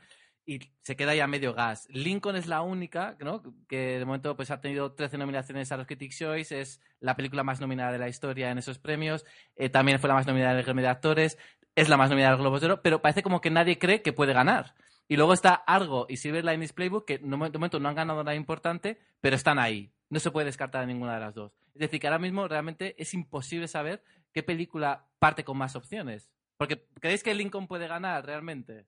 y se queda ya medio gas. Lincoln es la única, ¿no? Que de momento pues ha tenido 13 nominaciones a los Critics' Choice, es la película más nominada de la historia en esos premios, eh, también fue la más nominada en el Gremio de Actores, es la más nominada a los Globos de Oro, pero parece como que nadie cree que puede ganar. Y luego está Argo y Silver Linings Playbook, que de momento no han ganado nada importante, pero están ahí. No se puede descartar a ninguna de las dos. Es decir, que ahora mismo realmente es imposible saber qué película parte con más opciones. Porque ¿creéis que Lincoln puede ganar realmente?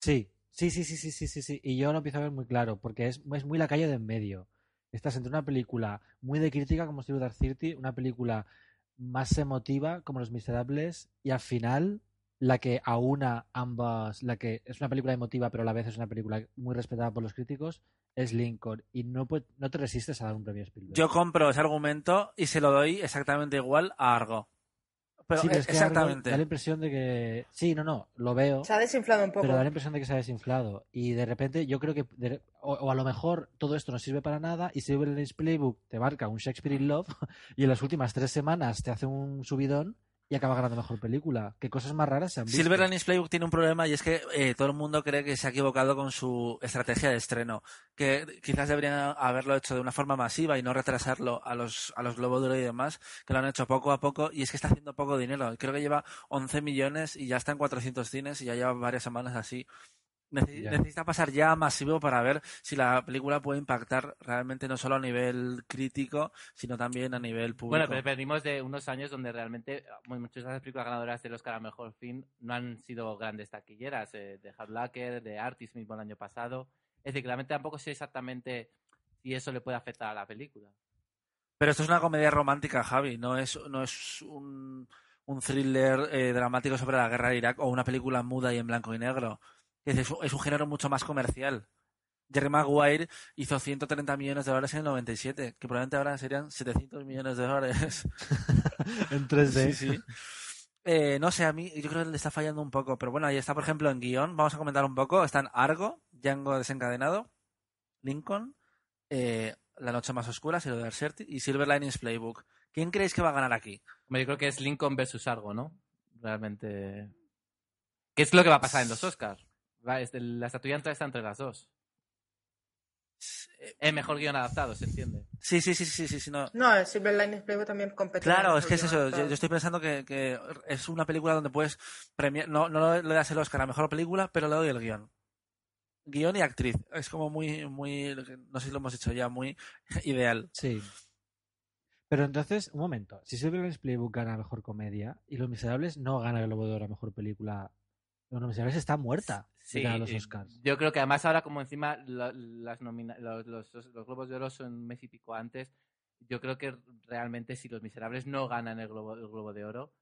Sí, sí, sí, sí, sí, sí, sí, sí. Y yo lo empiezo a ver muy claro, porque es, es muy la calle de en medio. Estás entre una película muy de crítica como Zero Dark Thirty, una película más emotiva como Los Miserables, y al final la que aúna ambas, la que es una película emotiva pero a la vez es una película muy respetada por los críticos, es Lincoln. Y no, puede- no te resistes a dar un premio Spielberg. Yo compro ese argumento y se lo doy exactamente igual a Argo. Pero, sí, pero es que algo exactamente. da la impresión de que... Sí, no, no, lo veo. Se ha desinflado un poco. Pero da la impresión de que se ha desinflado. Y de repente yo creo que, de- o, o a lo mejor todo esto no sirve para nada y Silver Playbook te marca un Shakespeare in Love y en las últimas tres semanas te hace un subidón y acaba ganando mejor película. ¿Qué cosas más raras se han visto? Silver Linings Playbook tiene un problema y es que eh, todo el mundo cree que se ha equivocado con su estrategia de estreno, que quizás deberían haberlo hecho de una forma masiva y no retrasarlo a los a los Globo de Oro y demás, que lo han hecho poco a poco y es que está haciendo poco dinero. Creo que lleva 11 millones y ya está en 400 cines y ya lleva varias semanas así. Ya. Necesita pasar ya a masivo para ver si la película puede impactar realmente no solo a nivel crítico, sino también a nivel público. Bueno, pero venimos de unos años donde realmente muchas de las películas ganadoras del Oscar a Mejor Film no han sido grandes taquilleras. eh, de Hard Locker, de Artist mismo el año pasado. Es decir, que realmente tampoco sé exactamente si eso le puede afectar a la película. Pero esto es una comedia romántica, Javi, no es, no es un, un thriller eh, dramático sobre la guerra de Irak o una película muda y en blanco y negro. Es, es un- género mucho más comercial. Jerry Maguire hizo 130 millones de dólares en el 97, que probablemente ahora serían 700 millones de dólares. en 3D. Sí, sí. Eh, no sé, a mí yo creo que le está fallando un poco, pero bueno, ahí está, por ejemplo, en guion, vamos a comentar un poco, están Argo, Django desencadenado, Lincoln, eh, La noche más oscura, de Arserti y Silver Linings Playbook. ¿Quién creéis que va a ganar aquí? Yo creo que es Lincoln versus Argo, ¿no? Realmente. ¿Qué es lo que va a pasar en los Oscars? Va, es de- la estatuilla está entre las dos. Es mejor guion adaptado, se entiende. Sí, sí, sí, sí, sí, sí, no. No, el Silver Linings Playbook también compete. Claro, es que es eso. Yo, estoy pensando que, que es una película donde puedes premiar. No, no le das el Oscar a mejor película, pero le doy el guion. Guión y actriz. Es como muy, muy. No sé si lo hemos dicho ya, muy ideal. Sí. Pero entonces, un momento. Si Silver Linings Playbook gana Mejor Comedia y Los Miserables no gana el Globo de Oro a Mejor Película, Los Miserables está muerta Sí, los y Oscars. yo creo que además ahora como encima las nomina- los, los- los Globos de Oro son un mes y pico antes, yo creo que realmente si Los Miserables no ganan el Globo, el Globo de Oro,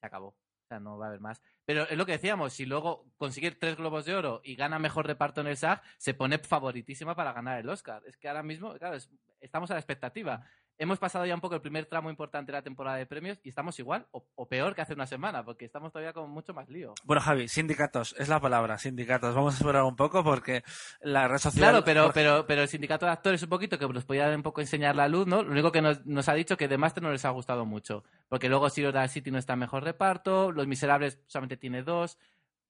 se acabó. O sea, no va a haber más. Pero es lo que decíamos, si luego consigue tres Globos de Oro y gana mejor reparto en el SAG, se pone favoritísima para ganar el Oscar. Es que ahora mismo, claro, es- estamos a la expectativa. Hemos pasado ya un poco el primer tramo importante de la temporada de premios y estamos igual o, o peor que hace una semana, porque estamos todavía con mucho más lío. Bueno, Javi, sindicatos, es la palabra, sindicatos. Vamos a esperar un poco porque la red social. Claro, pero, porque- pero, pero el sindicato de actores un poquito que nos podía un poco enseñar la luz, ¿no? Lo único que nos, nos ha dicho que de Master no les ha gustado mucho. Porque luego Zero Dark City no está en mejor reparto, Los Miserables solamente tiene dos.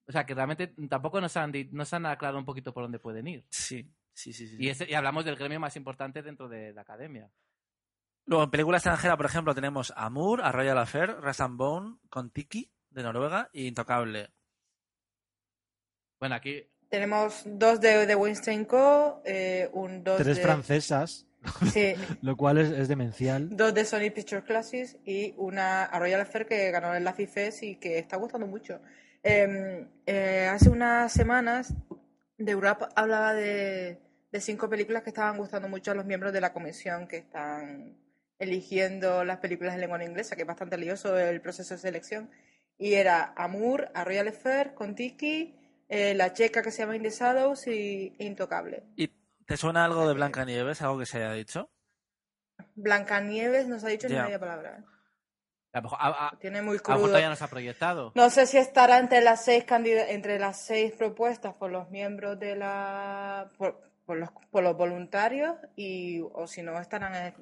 O sea, que realmente tampoco nos han, nos han aclarado un poquito por dónde pueden ir. Sí, sí, sí. sí. Y, ese- y hablamos del gremio más importante dentro de la academia. Luego, en película extranjera, por ejemplo, tenemos Amour, A Royal Affair, Ras and Bone, con Tiki, de Noruega, y Intocable. Bueno, aquí Tenemos dos de, de Weinstein Co., eh, un dos Tres de, francesas, sí, lo cual es, es demencial. dos de Sony Picture Classics y una a Royal Affair que ganó el Laffy Fest y que está gustando mucho. Eh, eh, hace unas semanas, The Wrap hablaba de, de cinco películas que estaban gustando mucho a los miembros de la comisión que están eligiendo las películas en lengua inglesa, que es bastante lioso el proceso de selección. Y era Amour, A Royal Affair, con Tiki, eh, la checa que se llama In the Shadows y Intocable. ¿Y te suena algo de Blancanieves, algo que se haya dicho? Blancanieves nos ha dicho ni Ya. media palabra. a a, a- Tiene muy crudo. todavía nos ha proyectado. No sé si estará entre las seis entre las seis propuestas por los miembros de la por, por los por los voluntarios y o si no estarán en-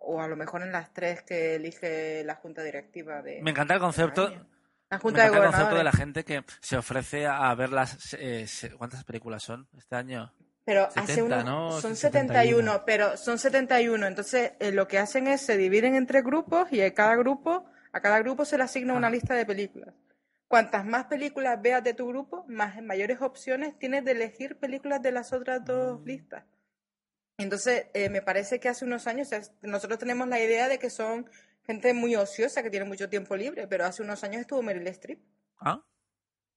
o a lo mejor en las tres que elige la junta directiva de Me encanta el concepto. la Me junta de encanta el concepto de la gente que se ofrece a ver las. eh, ¿Cuántas películas son este año? Pero hace 70, unos, ¿no? son 71. 71, pero son 71. Entonces, eh, lo que hacen es se dividen entre grupos y a cada grupo, a cada grupo se le asigna una lista de películas. Cuantas más películas veas de tu grupo, más mayores opciones tienes de elegir películas de las otras dos listas. Entonces, eh, me parece que hace unos años, o sea, nosotros tenemos la idea de que son gente muy ociosa, que tiene mucho tiempo libre, pero hace unos años estuvo Meryl Streep. ¿Ah?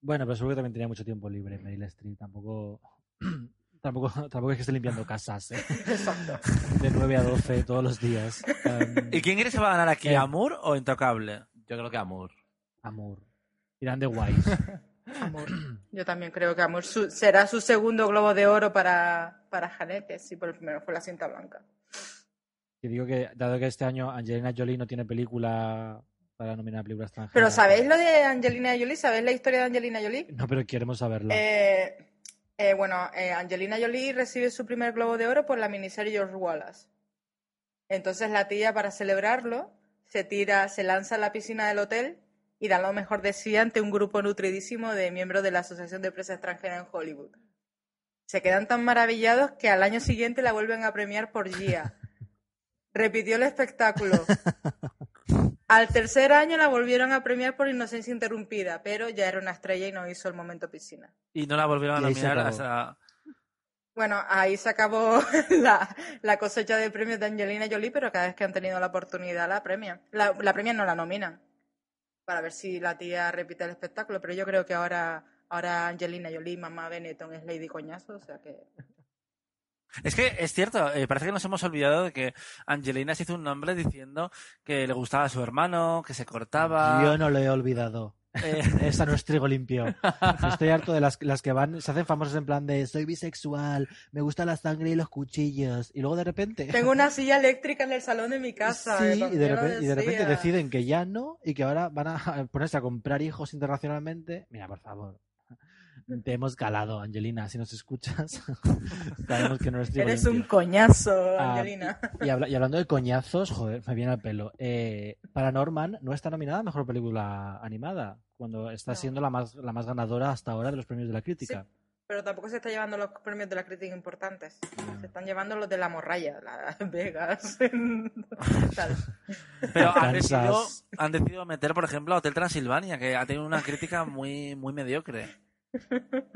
Bueno, pero seguro que también tenía mucho tiempo libre Meryl Streep. Tampoco, tampoco, tampoco es que esté limpiando casas, ¿eh? Exacto. De 9 a 12 todos los días. Um, ¿Y quién crees que va a ganar aquí? Eh. ¿Amour o Intocable? Yo creo que amor. amor. Irán de Wise. Amor. Yo también creo que Amor su- será su segundo globo de oro para, para Haneke, si por el primero fue la cinta blanca. Y digo que, dado que este año Angelina Jolie no tiene película para nominar película extranjera. Pero ¿sabéis lo de Angelina Jolie? ¿Sabéis la historia de Angelina Jolie? No, pero queremos saberla. Eh, eh, bueno, eh, Angelina Jolie recibe su primer globo de oro por la miniserie George Wallace. Entonces la tía, para celebrarlo, se tira, se lanza a la piscina del hotel y dan lo mejor de sí ante un grupo nutridísimo de miembros de la Asociación de Prensa Extranjera en Hollywood. Se quedan tan maravillados que al año siguiente la vuelven a premiar por Gia. Repitió el espectáculo. Al tercer año la volvieron a premiar por Inocencia Interrumpida, pero ya era una estrella y no hizo el momento piscina. Y no la volvieron a nominar hasta... Bueno, ahí se acabó la, la cosecha de premios de Angelina Jolie, pero cada vez que han tenido la oportunidad la premian. La, la premian no la nominan. Para ver si la tía repite el espectáculo, pero yo creo que ahora, ahora Angelina Jolie, mamá Benetton es Lady Coñazo, o sea que... Es que es cierto, eh, parece que nos hemos olvidado de que Angelina se hizo un nombre diciendo que le gustaba a su hermano, que se cortaba. Yo no lo he olvidado. Eh, Esa no es trigo limpio. Estoy harto de las, las que van, se hacen famosas en plan de soy bisexual, me gusta la sangre y los cuchillos. Y luego de repente. Tengo una silla eléctrica en el salón de mi casa. Sí, eh, y de, repente, y de repente deciden que ya no y que ahora van a ponerse a comprar hijos internacionalmente. Mira, por favor. Te hemos calado, Angelina. Si nos escuchas, sabemos que no eres Eres un coñazo, Ah, Angelina. Y, habla- y hablando de coñazos, joder, me viene al pelo. Eh, Paranorman no está nominada a mejor película animada, cuando está No. siendo la más, la más ganadora hasta ahora de los premios de la crítica. Pero tampoco se está llevando los premios de la crítica importantes. Se están llevando los de la morralla, Las Vegas. tal. pero han decidido, han decidido meter, por ejemplo, a Hotel Transilvania, que ha tenido una crítica muy, muy mediocre.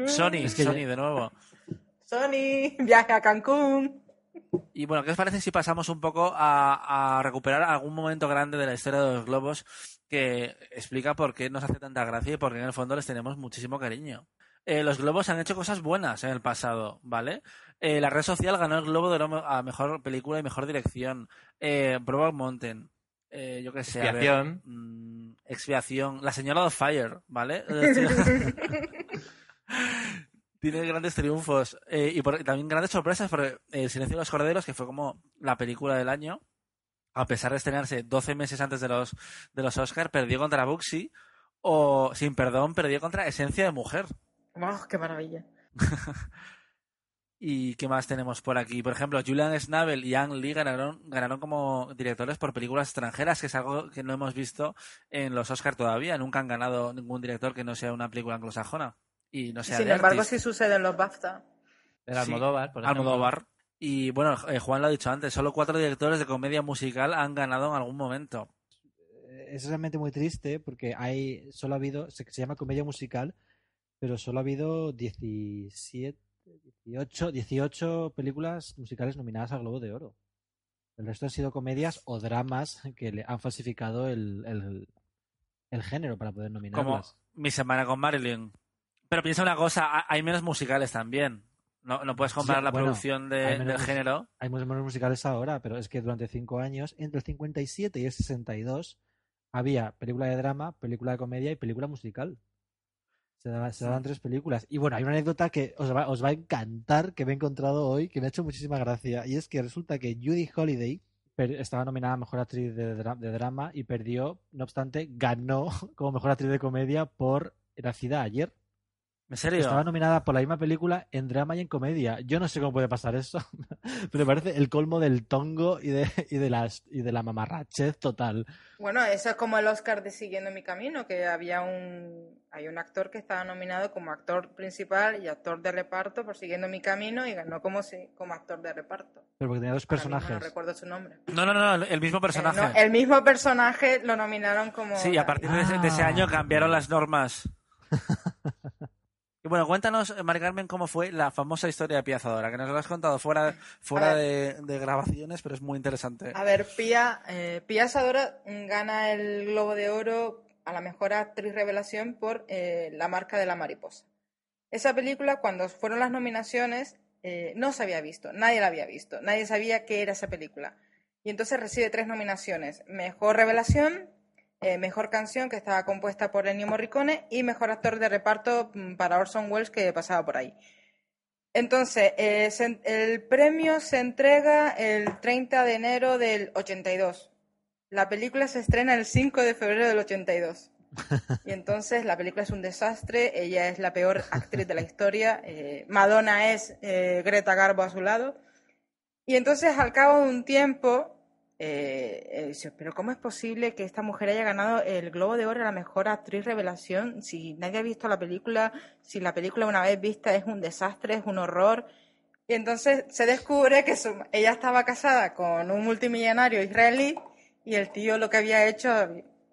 Sony, Es que Sony ya- de nuevo. Sony, viaje a Cancún. Y bueno, ¿qué os parece si pasamos un poco a, a recuperar algún momento grande de la historia de los globos que explica por qué nos hace tanta gracia y por qué en el fondo les tenemos muchísimo cariño? Eh, los globos han hecho cosas buenas en el pasado, ¿vale? Eh, la red social ganó el globo de oro a mejor película y mejor dirección. Eh, Brokeback Mountain. Eh, yo qué sé. ver, Expiación. mm, expiación. La señora of Fire, ¿vale? Tiene grandes triunfos eh, y, por- y también grandes sorpresas porque eh, El silencio de los corderos, que fue como la película del año, a pesar de estrenarse 12 meses antes de los, de los Oscar, perdió contra Buxy o, sin perdón, perdió contra Esencia de Mujer. ¡Oh, qué maravilla! ¿Y qué más tenemos por aquí? Por ejemplo, Julian Schnabel y Ang Lee ganaron, ganaron como directores por películas extranjeras, que es algo que no hemos visto en los Oscar todavía. Nunca han ganado ningún director que no sea una película anglosajona. Y no sea Sin de embargo, artist. sí sucede en los BAFTA. El Sí, Almodóvar, por ejemplo. Almodóvar. Y bueno, eh, Juan lo ha dicho antes, solo cuatro directores de comedia musical han ganado en algún momento. Eh, Es realmente muy triste porque hay solo ha habido, se, se llama comedia musical, pero solo ha habido 17, 18, 18 películas musicales nominadas al Globo de Oro. El resto han sido comedias o dramas que le han falsificado el, el, el género para poder Como nominarlas. Mi semana con Marilyn. Pero piensa una cosa, ha- hay menos musicales también. No, no puedes comparar Sí, la bueno, producción de- menos del género. Hay menos musicales ahora, pero es que durante cinco años, entre el 57 y el 62, había película de drama, película de comedia y película musical. Se, daba- se daban tres películas. Y bueno, hay una anécdota que os va, os va a encantar que me he encontrado hoy, que me ha hecho muchísima gracia. Y es que resulta que Judy Holiday estaba nominada a Mejor Actriz de, dra- de Drama y perdió, no obstante, ganó como Mejor Actriz de Comedia por Nacida ayer. ¿En serio? Estaba nominada por la misma película en drama y en comedia. Yo no sé cómo puede pasar eso, pero me parece el colmo del tongo y de, y de, las, y de la mamarrachez total. Bueno, eso es como el Oscar de Siguiendo mi camino, que había un hay un actor que estaba nominado como actor principal y actor de reparto por Siguiendo mi camino y ganó como si, como actor de reparto. Pero porque tenía dos personajes. No recuerdo su nombre. No, no, no, el mismo personaje. Eh, no, el mismo personaje lo nominaron como Sí, y a partir de ese, de ese Ah. año cambiaron las normas. y bueno, cuéntanos, eh, Mari Carmen, cómo fue la famosa historia de Piazadora, que nos lo has contado fuera, fuera de, de grabaciones, pero es muy interesante. A ver, Pia, eh, Pia Sadora gana el Globo de Oro a la mejor actriz revelación por eh, La marca de la mariposa. Esa película, cuando fueron las nominaciones, eh, no se había visto, nadie la había visto, nadie sabía qué era esa película. Y entonces recibe tres nominaciones: Mejor revelación, eh, Mejor canción, que estaba compuesta por Ennio Morricone, y Mejor actor de reparto mm, para Orson Welles, que pasaba por ahí. Entonces, eh, el premio se entrega el 30 de enero del 82. La película se estrena el 5 de febrero del 82. Y entonces la película es un desastre, ella es la peor actriz de la historia, eh, Madonna es Greta Garbo a su lado. Y entonces al cabo de un tiempo eh, pero ¿cómo es posible que esta mujer haya ganado el Globo de Oro a la mejor actriz revelación si nadie ha visto la película, si la película una vez vista es un desastre, es un horror? Y entonces se descubre que su- ella estaba casada con un multimillonario israelí y el tío lo que había hecho,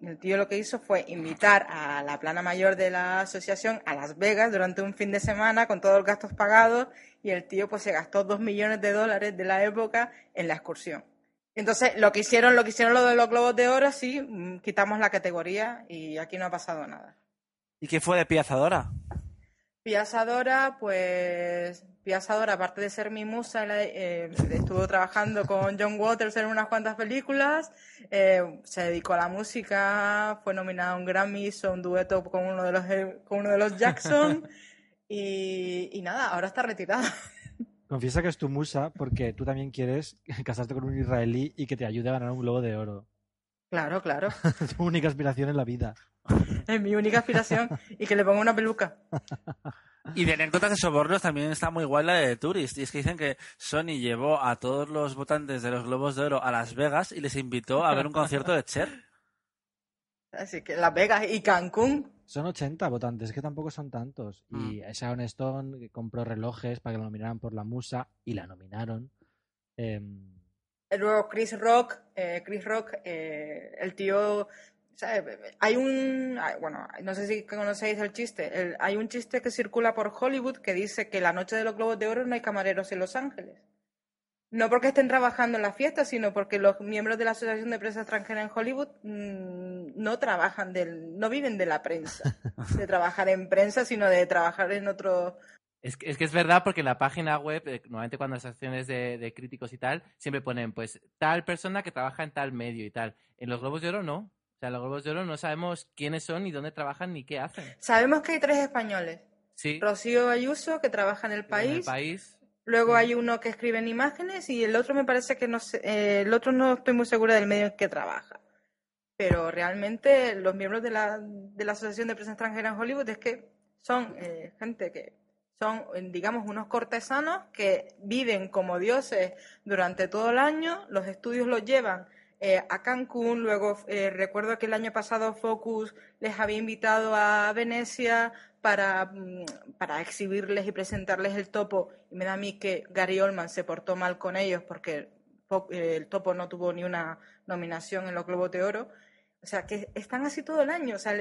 el tío lo que hizo fue invitar a la plana mayor de la asociación a Las Vegas durante un fin de semana con todos los gastos pagados y el tío pues se gastó dos millones de dólares de la época en la excursión. Entonces, lo que hicieron, lo que hicieron lo de los globos de oro, sí, mm, quitamos la categoría y aquí no ha pasado nada. ¿Y qué fue de Piazadora? Piazadora, pues Piazadora, aparte de ser mi musa, eh, estuvo trabajando con John Waters en unas cuantas películas, eh, se dedicó a la música, fue nominada a un Grammy, hizo un dueto con uno de los, eh, con uno de los Jackson y, y nada, ahora está retirada. Confiesa que es tu musa porque tú también quieres casarte con un israelí y que te ayude a ganar un globo de oro. Claro, claro, tu única aspiración en la vida. es mi única aspiración y que le ponga una peluca. Y de anécdotas de sobornos también está muy guay la de Tourist. Y es que dicen que Sony llevó a todos los votantes de los Globos de Oro a Las Vegas y les invitó a ver un concierto de Cher. Así que Las Vegas y Cancún, Son 80 votantes, que tampoco son tantos. Y Mm. Sharon Stone que compró relojes para que la nominaran por la musa y la nominaron. Em, Luego Chris Rock, eh, Chris Rock, eh, el tío, ¿sabe? hay un, bueno, no sé si conocéis el chiste, el- hay un chiste que circula por Hollywood que dice que la noche de los Globos de Oro no hay camareros en Los Ángeles. No porque estén trabajando en la fiesta, sino porque los miembros de la Asociación de Prensa Extranjera en Hollywood mm, no trabajan del, no viven de la prensa, de trabajar en prensa, sino de trabajar en otro, Es que, es que es verdad porque en la página web, eh, normalmente cuando las acciones de, de críticos y tal, siempre ponen pues tal persona que trabaja en tal medio y tal. En los Globos de Oro no. O sea, en los Globos de Oro no sabemos quiénes son, ni dónde trabajan, ni qué hacen. Sabemos que hay tres españoles. Sí, Rocío Ayuso, que trabaja en el en país. el país. Luego hay uno que escribe en imágenes y el otro me parece que no sé, eh, el otro no estoy muy segura del medio en que trabaja. Pero realmente los miembros de la, de la Asociación de Prensa Extranjera en Hollywood es que son eh, gente que son, digamos, unos cortesanos que viven como dioses durante todo el año. Los estudios los llevan eh, a Cancún. Luego eh, recuerdo que el año pasado Focus les había invitado a Venecia para, mm, para exhibirles y presentarles el topo. Y me da a mí que Gary Oldman se portó mal con ellos porque eh, el topo no tuvo ni una nominación en los Globos de Oro. O sea, que están así todo el año. O sea,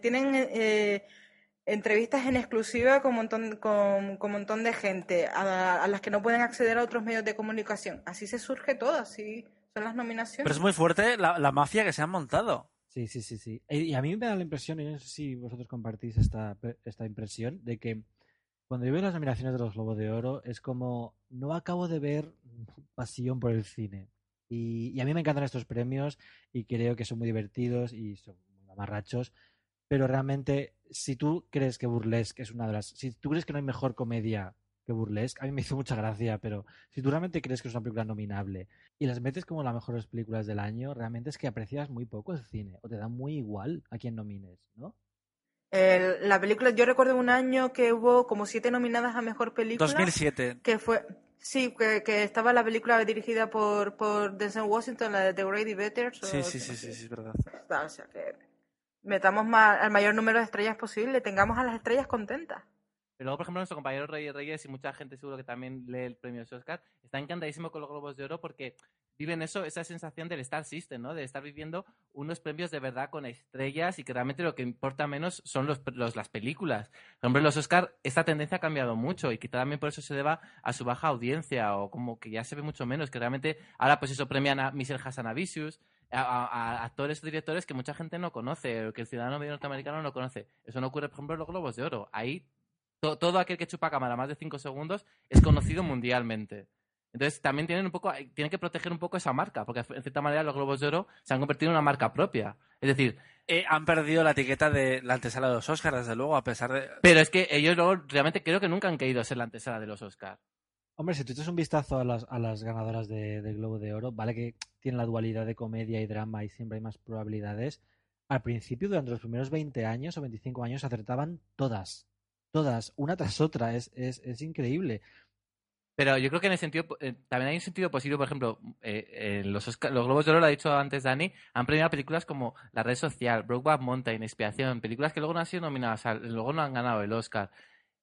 tienen entrevistas en exclusiva con un montón, con, con montón de gente a, a las que no pueden acceder a otros medios de comunicación. Así se surge todo, así son las nominaciones. Pero es muy fuerte la, la mafia que se han montado. Sí, sí, sí, sí. Y y a mí me da la impresión, y no sé si vosotros compartís esta, esta impresión, de que cuando yo veo las nominaciones de los Globos de Oro es como no acabo de ver pasión por el cine. Y, y a mí me encantan estos premios y creo que son muy divertidos y son muy amarrachos. Pero realmente, si tú crees que Burlesque es una de las... Si tú crees que no hay mejor comedia que Burlesque, a mí me hizo mucha gracia, pero si tú realmente crees que es una película nominable y las metes como las mejores películas del año, realmente es que aprecias muy poco el cine o te da muy igual a quien nomines, ¿no? El- la película, yo recuerdo un año que hubo como siete nominadas a mejor película. 2007. Que fue, sí, que, que estaba la película dirigida por, por Denzel Washington, la de The Grady Betters. o- Sí, sí, sí, sí, sí, es verdad. O sea, que metamos al mayor número de estrellas posible, tengamos a las estrellas contentas. Pero luego, por ejemplo, nuestro compañero Reyes Reyes y mucha gente seguro que también lee el premio Oscar, está encantadísimo con los Globos de Oro porque viven eso, esa sensación del Star System, ¿no? De estar viviendo unos premios de verdad con estrellas y que realmente lo que importa menos son los, los- las películas. Por ejemplo, los Oscar esta tendencia ha cambiado mucho y quizá también por eso se deba a su baja audiencia o como que ya se ve mucho menos, que realmente ahora pues eso premian a Michelle Hassanavicius, a, a- actores o directores que mucha gente no conoce, que el ciudadano medio norteamericano no conoce. Eso no ocurre, por ejemplo, en los Globos de Oro. Ahí to- todo aquel que chupa cámara más de 5 segundos es conocido mundialmente. Entonces también tienen un poco, tienen que proteger un poco esa marca, porque en cierta manera los Globos de Oro se han convertido en una marca propia. Es decir, Eh, han perdido la etiqueta de la antesala de los Oscars, desde luego, a pesar de... pero es que ellos luego realmente creo que nunca han querido ser la antesala de los Oscars. Hombre, si tú echas un vistazo a las, a las ganadoras de, de Globo de Oro, vale que tienen la dualidad de comedia y drama y siempre hay más probabilidades. Al principio, durante los primeros 20 años o 25 años, acertaban todas. Todas, una tras otra. Es, es, es increíble. Pero yo creo que en el sentido, eh, también hay un sentido positivo, por ejemplo, eh, los, Oscar- los Globos de Oro, lo ha dicho antes Dani, han premiado películas como La Red Social, Brokeback Mountain, Expiación, películas que luego no han sido nominadas, luego no han ganado el Oscar.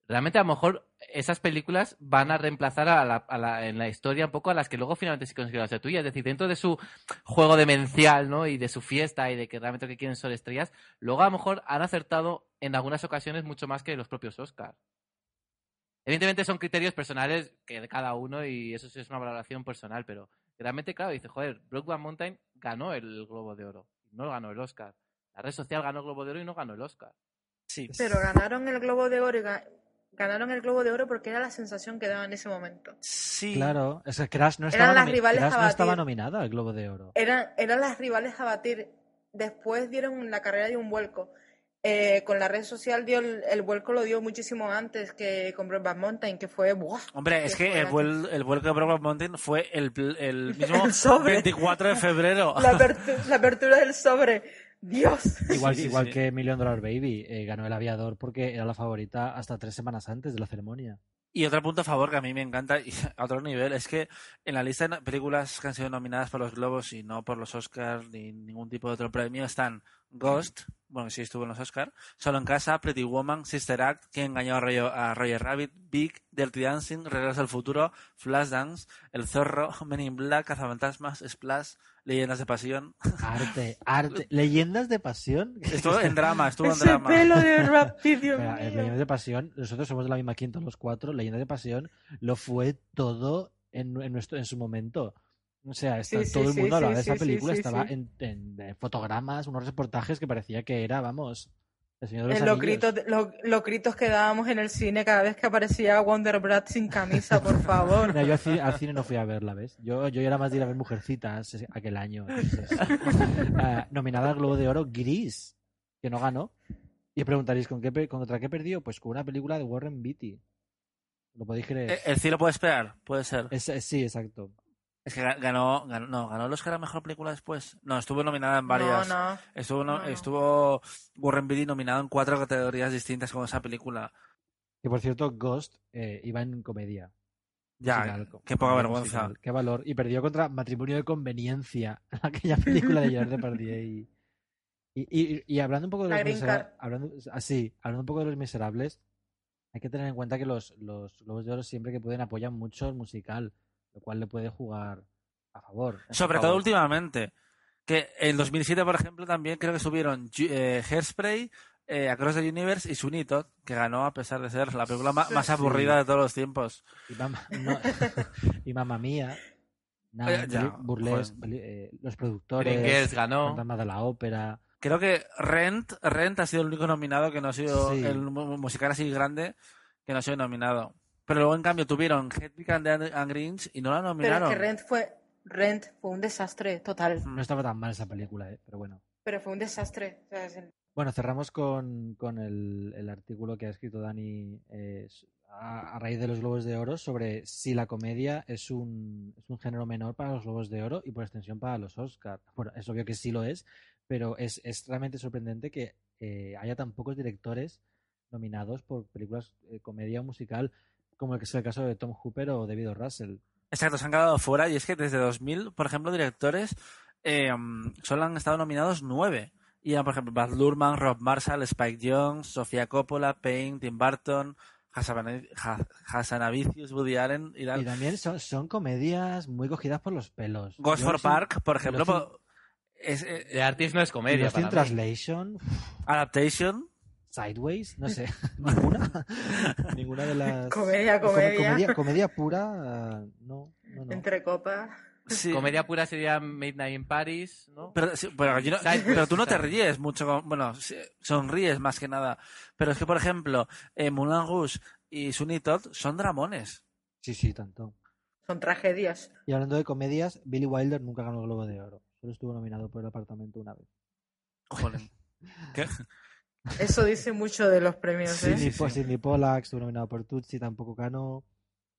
Realmente a lo mejor esas películas van a reemplazar a la, a la- en la historia un poco a las que luego finalmente sí consiguieron ser tuyas. Es decir, dentro de su juego demencial, ¿no? Y de su fiesta y de que realmente lo que quieren son estrellas, luego a lo mejor han acertado en algunas ocasiones mucho más que los propios Oscars. Evidentemente son criterios personales que de cada uno y eso sí es una valoración personal, pero realmente, claro, dice, joder, Brokeback Mountain ganó el Globo de Oro, no ganó el Oscar. La red social ganó el Globo de Oro y no ganó el Oscar. Sí. Pero ganaron el Globo de Oro y ganaron el Globo de Oro porque era la sensación que daba en ese momento. Sí. Claro, es que Crash no Eran estaba, las nomi- rivales Crash a no estaba nominada al Globo de Oro. Eran, eran las rivales a batir. Después dieron la carrera de un vuelco. Eh, con la red social dio el, el vuelco lo dio muchísimo antes que con Brokeback Mountain, que fue ¡buah! Hombre, es que el, vuel- el vuelco de Brokeback Mountain fue el, el mismo El sobre. 24 de febrero. La, apertu- la apertura del sobre. Dios. Igual, Sí, igual sí. que Million Dollar Baby, eh, ganó el aviador porque era la favorita hasta tres semanas antes de la ceremonia. Y otro punto a favor que a mí me encanta, y a otro nivel, es que en la lista de películas que han sido nominadas por los Globos y no por los Oscars ni ningún tipo de otro premio están Ghost, bueno, que sí estuvo en los Oscars, Solo en Casa, Pretty Woman, Sister Act, Quien engañó a Roger, a Roger Rabbit, Big, Dirty Dancing, Regreso al Futuro, Flashdance, El Zorro, Men in Black, Cazafantasmas, Splash, Leyendas de Pasión. Arte, arte. Leyendas de pasión. Estuvo en drama, estuvo en Ese drama. pelo de Dios Espera, eh, mío. Leyendas de pasión, nosotros somos de la misma quinta los cuatro. Leyendas de pasión lo fue todo en, en nuestro, en su momento. O sea, está- Sí, sí, todo el sí, mundo hablaba sí, de esa sí, sí, película, sí, estaba sí. En, en- en fotogramas, unos reportajes que parecía que era, vamos, el señor de los En los gritos, los, los gritos que dábamos en el cine cada vez que aparecía Wonder Brat sin camisa, por favor. Mira, yo al cine, al cine no fui a verla, ¿ves? Yo, yo era más de ir a ver Mujercitas aquel año. Ah, nominada al Globo de Oro, Gris, que no ganó. Y preguntaréis, ¿con qué, ¿contra qué perdió? Pues con una película de Warren Beatty. ¿Lo podéis creer? Eh, El cielo puede esperar, puede ser. Es- sí, exacto. Es que ga- ganó, ganó, no, ganó el Oscar a Mejor Película después. No, estuvo nominada en varias. No, no. Estuvo, no- No, no. estuvo Warren Beatty nominado en cuatro categorías distintas con esa película. Que por cierto, Ghost eh, iba en comedia. Ya, musical, qué poca vergüenza. musical, Qué valor. Y perdió contra Matrimonio de Conveniencia, aquella película de Gerard Depardieu. Y, y, y, y hablando un poco de los Green misera- Card. hablando, así, hablando un poco de los miserables, hay que tener en cuenta que los, los Globos de Oro siempre que pueden apoyan mucho el musical, lo cual le puede jugar a favor. Sobre todo últimamente. Que en 2007, por ejemplo, también creo que subieron eh, Hairspray, eh, Across the Universe y Todd, que ganó a pesar de ser la película más Sí. aburrida de todos los tiempos. Y mamá, no- y mamá mía. Nada, Eh, ya, burles, eh, los productores, Green Girls ganó. Fantasmas de la ópera. Creo que Rent, Rent ha sido el único nominado que no ha sido Sí. el mu- musical así grande que no ha sido nominado. Pero luego, en cambio, tuvieron Hedwig and the Angry Inch y no la Pero es nominaron. que Rent fue, Rent fue un desastre total. No estaba tan mal esa película, ¿eh? pero bueno. Pero fue un desastre. O sea, es el- Bueno, cerramos con, con el, el artículo que ha escrito Dani eh, a raíz de los Globos de Oro sobre si la comedia es un, es un género menor para los Globos de Oro y por extensión para los Oscars. Bueno, es obvio que sí lo es, pero es, es realmente sorprendente que eh, haya tan pocos directores nominados por películas eh, comedia o musical como el que es el caso de Tom Hooper o David O. Russell. Exacto, se han quedado fuera y es que desde 2000, por ejemplo, directores eh, mm, solo han estado nominados nueve. Y eran, por ejemplo, Baz Luhrmann, Rob Marshall, Spike Jones, Sofía Coppola, Payne, Tim Burton, Hassan Ha- Hassanavicius, Woody Allen y tal. Y también son, son comedias muy cogidas por los pelos. Ghost for Park, por ejemplo, po- es, eh, The Artist no es comedia. Para mí. Translation, Adaptation. Sideways, no sé, ninguna, ninguna de las Comedia, Com- comedia. comedia, comedia pura, no, no, no. Entre copas. Sí. Comedia pura sería Midnight in Paris, ¿no? Pero, sí, pero yo no- Sideways, pero tú no te ríes mucho, con- bueno, sonríes más que nada. Pero es que, por ejemplo, eh, Moulin Rouge y Sweeney Todd son dramones. Sí, sí, tanto. Son tragedias. Y hablando de comedias, Billy Wilder nunca ganó el Globo de Oro, solo estuvo nominado por el apartamento una vez. Joder. ¿Qué? Eso dice mucho de los premios, Sí, ¿eh? Sidney, sí. Po- Sidney Pollack estuvo nominado por Tutsi, tampoco ganó.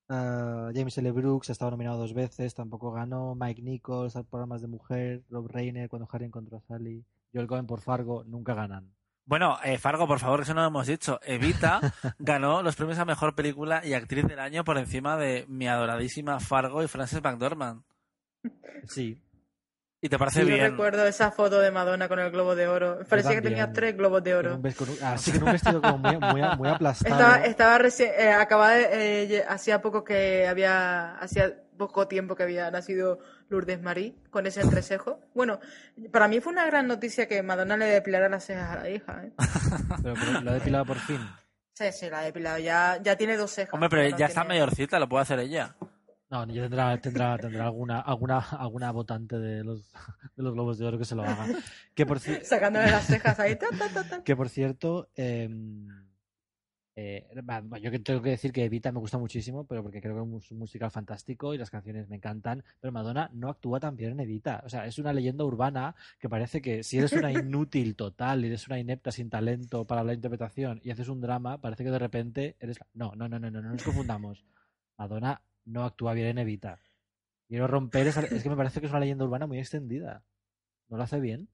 Ah, James L. Brooks ha estado nominado dos veces, tampoco ganó. Mike Nichols, a programas de mujer. Rob Reiner cuando Harry encontró a Sally. Joel Cohen por Fargo, nunca ganan. Bueno, eh, Fargo, por favor, que eso no lo hemos dicho. Evita ganó los premios a Mejor Película y Actriz del Año por encima de mi adoradísima Fargo y Frances McDormand. Sí. ¿Y te parece Sí, yo bien? recuerdo esa foto de Madonna con el globo de oro. Parecía que tenía tres globos de oro. así que en un vestido como muy, muy, muy aplastado. Estaba, estaba recién, eh, acababa de, eh, hacía poco que había, hacía poco tiempo que había nacido Lourdes Marie con ese entrecejo. Bueno, para mí fue una gran noticia que Madonna le depilara las cejas a la hija. ¿eh? Pero, pero lo ha depilado por fin. Sí, sí, la ha depilado. Ya, ya tiene dos cejas. Hombre, pero no ya está tiene- mayorcita, lo puede hacer ella. No, ya tendrá, tendrá, tendrá alguna, alguna, alguna votante de los, de los globos de oro que se lo haga. Que por, Sacándole las cejas ahí. ta, ta, ta, ta. que por cierto, eh, eh, va, yo tengo que decir que Evita me gusta muchísimo, pero porque creo que es un musical fantástico y las canciones me encantan, pero Madonna no actúa tan bien en Evita. O sea, es una leyenda urbana que parece que si eres una inútil total y eres una inepta sin talento para la interpretación y haces un drama, parece que de repente eres... No, no, no, no, no, no nos confundamos. Madonna no actúa bien en Evita. Quiero romper esa... Es que me parece que es una leyenda urbana muy extendida. ¿No lo hace bien?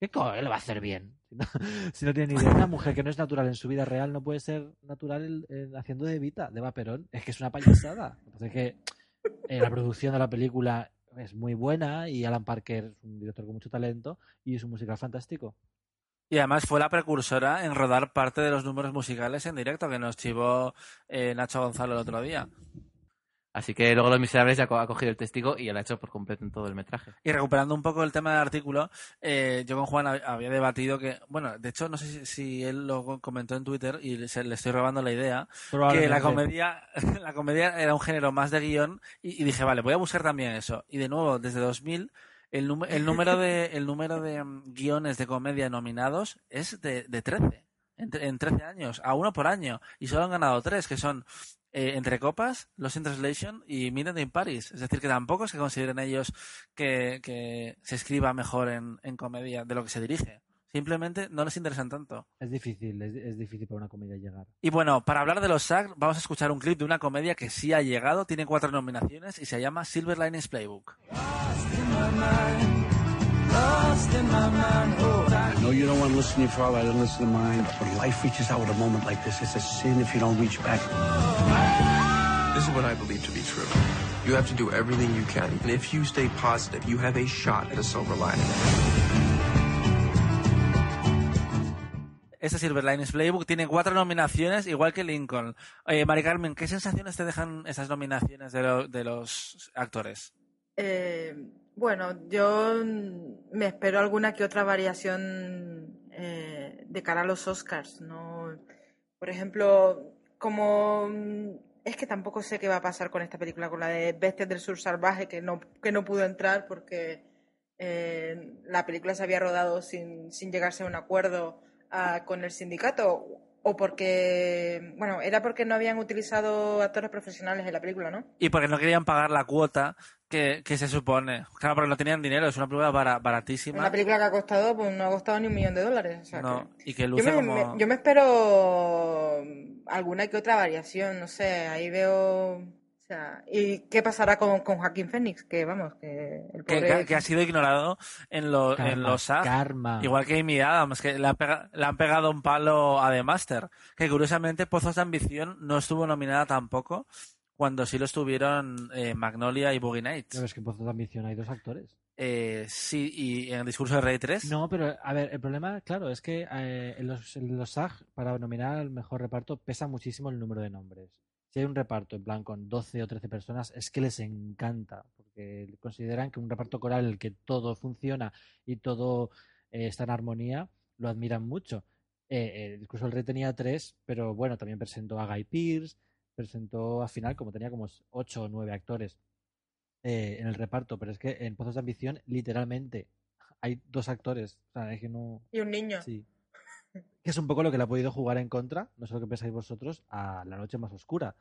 ¿Qué coño lo va a hacer bien? Si no, si no tiene ni idea. Una mujer que no es natural en su vida real no puede ser natural en- haciendo de Evita, de Vaperón. Es que es una payasada. Entonces que eh, la producción de la película es muy buena y Alan Parker es un director con mucho talento y es un musical fantástico. Y además fue la precursora en rodar parte de los números musicales en directo que nos chivó eh, Nacho Gonzalo el otro día. Así que luego Los Miserables ya ha cogido el testigo y ya lo ha hecho por completo en todo el metraje. Y recuperando un poco el tema del artículo, eh, yo con Juan hab- había debatido que, bueno, de hecho no sé si, si él lo comentó en Twitter y se- le estoy robando la idea, que la comedia, la comedia era un género más de guion y, y dije, vale, voy a buscar también eso. Y de nuevo, desde 2000, el, número el número de, el número de mm, guiones de comedia nominados es de, de 13. En, en 13 años, a uno por año. Y solo han ganado tres, que son eh, Entre Copas, Los in Translation y Midnight in Paris. Es decir, que tampoco es que consideren ellos que, que se escriba mejor en, en comedia de lo que se dirige. Simplemente no les interesan tanto. Es difícil, es, es difícil para una comedia llegar. Y bueno, para hablar de los SAG, vamos a escuchar un clip de una comedia que sí ha llegado, tiene cuatro nominaciones y se llama Silver Linings Playbook. I know you don't want to listen to your father, I don't listen to mine. When life reaches out at a moment like this, it's a sin if you don't reach back. This is what I believe to be true. You have to do everything you can. And if you stay positive, you have a shot at a silver lining. Este Silver Linings Playbook tiene cuatro nominaciones, igual que Lincoln. Eh, Mari Carmen, ¿qué sensaciones te dejan esas nominaciones de, lo- de los actores? Eh, bueno, yo mm, me espero alguna que otra variación eh, de cara a los Oscars, ¿no? Por ejemplo, como mm, es que tampoco sé qué va a pasar con esta película, con la de Bestias del Sur Salvaje, que no, que no pudo entrar porque eh, la película se había rodado sin, sin llegarse a un acuerdo ah, con el sindicato, o porque, bueno, era porque no habían utilizado actores profesionales en la película, ¿no? Y porque no querían pagar la cuota que, que se supone. Claro, porque no tenían dinero, es una película bara- baratísima. Una película que ha costado, pues no ha costado ni un millón de dólares. o sea No, que- y que Yo luce me, como... me- yo me espero alguna que otra variación, no sé, ahí veo... O sea, ¿y qué pasará con, con Joaquín Phoenix? Que vamos, que el que, pobre... que- que ha sido ignorado en, lo- en Karma, los SAG. karma. Igual que Amy Adams, que le han, pega- le han pegado un palo a The Master. Que curiosamente Pozos de Ambición no estuvo nominada tampoco, cuando sí lo estuvieron eh, Magnolia y Boogie Nights. Pero es que en Pozos de Ambición hay dos actores. Eh, sí, y en el discurso de Rey 3. No, pero a ver, el problema, claro, es que eh, en, los, en los SAG, para nominar al mejor reparto, pesa muchísimo el número de nombres. Si hay un reparto, en plan, con 12 o 13 personas, es que les encanta, porque consideran que un reparto coral en el que todo funciona y todo eh, está en armonía, lo admiran mucho. Eh, el discurso del rey tenía tres, pero bueno, también presentó a Guy Pearce, presentó al final, como tenía como 8 o 9 actores eh, en el reparto, pero es que en Pozos de Ambición, literalmente, hay dos actores. O sea, es que no. Y un niño. Sí. Que es un poco lo que le ha podido jugar en contra, no sé lo que pensáis vosotros, a La Noche Más Oscura.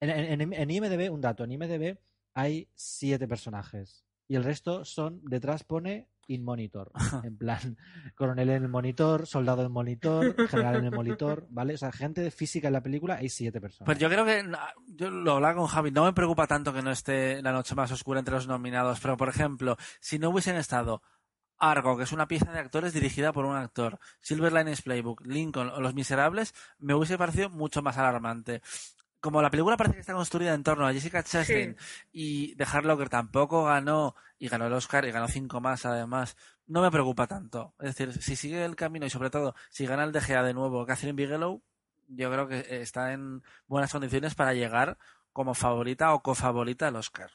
En, en- IMDB, un dato, en IMDB hay siete personajes. Y el resto son, detrás pone in monitor. En plan, coronel en el monitor, soldado en el monitor, general en el monitor, ¿vale? O sea, gente de física en la película hay siete personas. Pues yo creo que, yo lo hablaba con Javi, no me preocupa tanto que no esté La Noche Más Oscura entre los nominados, pero por ejemplo, si no hubiesen estado Argo, que es una pieza de actores dirigida por un actor, Silver Linings Playbook, Lincoln o Los Miserables, me hubiese parecido mucho más alarmante. Como la película parece que está construida en torno a Jessica Chastain y The Hard Locker tampoco ganó y ganó el Oscar y ganó cinco más además, no me preocupa tanto. Es decir, si sigue el camino y sobre todo si gana el DGA de nuevo Catherine Bigelow, yo creo que está en buenas condiciones para llegar como favorita o cofavorita al Oscar.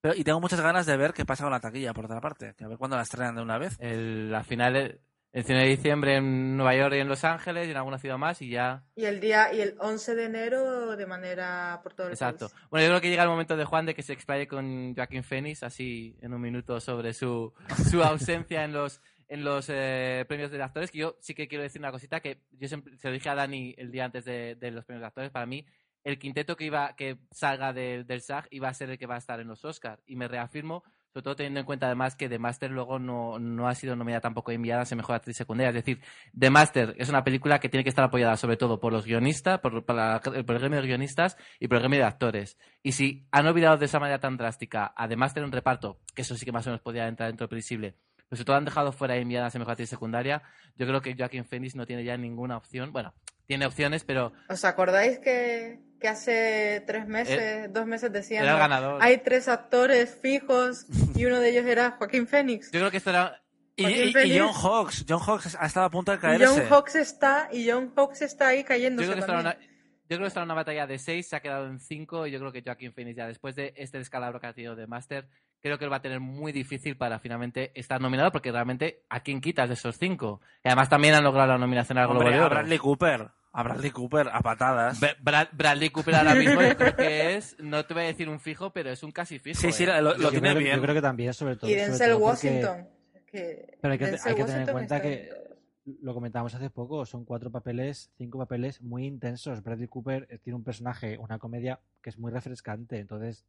Pero, y tengo muchas ganas de ver qué pasa con la taquilla, por otra parte. Que a ver cuándo la estrenan de una vez. El, la final, el, el 100 de diciembre en Nueva York y en Los Ángeles y en alguna ciudad más y ya. Y el día y el 11 de enero de manera por todo el Exacto. país. Bueno, yo creo que llega el momento de Juan de que se explaye con Joaquín Phoenix, así en un minuto, sobre su, su ausencia en los en los eh, premios de actores. Que yo sí que quiero decir una cosita que yo siempre, se lo dije a Dani el día antes de, de los premios de actores. Para mí, el quinteto que iba que salga de- del SAG iba a ser el que va a estar en los Oscars. Y me reafirmo, sobre todo teniendo en cuenta además que The Master luego no, no ha sido nominada tampoco enviada a mejor actriz secundaria. Es decir, The Master es una película que tiene que estar apoyada sobre todo por los guionistas, por, el gremio de guionistas y por el gremio de actores. Y si han olvidado de esa manera tan drástica a The Master en reparto, que eso sí que más o menos podía entrar dentro del previsible, pero sobre todo han dejado fuera enviada a mejor actriz secundaria, yo creo que Joaquin Phoenix no tiene ya ninguna opción. Bueno, tiene opciones, pero ¿Os acordáis que, que hace tres meses, dos meses decían era el ganador. hay tres actores fijos y uno de ellos era Joaquín Phoenix? Yo creo que esto era Y, Joaquín y- y Phoenix. John Hawks. John Hawks ha estado a punto de caerse. John Hawks está y John Hawks está ahí Yo cayéndose creo, que también. una, yo creo que esta era una batalla de seis, se ha quedado en cinco y yo creo que Joaquin Phoenix ya después de este descalabro que ha tenido de Master, creo que él va a tener muy difícil para finalmente estar nominado porque realmente a quién quitas de esos cinco. Y además también han logrado la nominación al Globo de Oro. Bradley Cooper. A Bradley Cooper, a patadas. Bra- Brad- Bradley Cooper ahora mismo yo creo que es, no te voy a decir un fijo, pero es un casi fijo. Sí, sí, ¿eh? lo, tiene creo, bien. yo creo que también, sobre todo. Y sobre Denzel Washington. que Pero hay que, hay que tener en cuenta que lo comentábamos hace poco, son cuatro papeles, cinco papeles muy intensos. Bradley Cooper eh, tiene un personaje, una comedia que es muy refrescante, entonces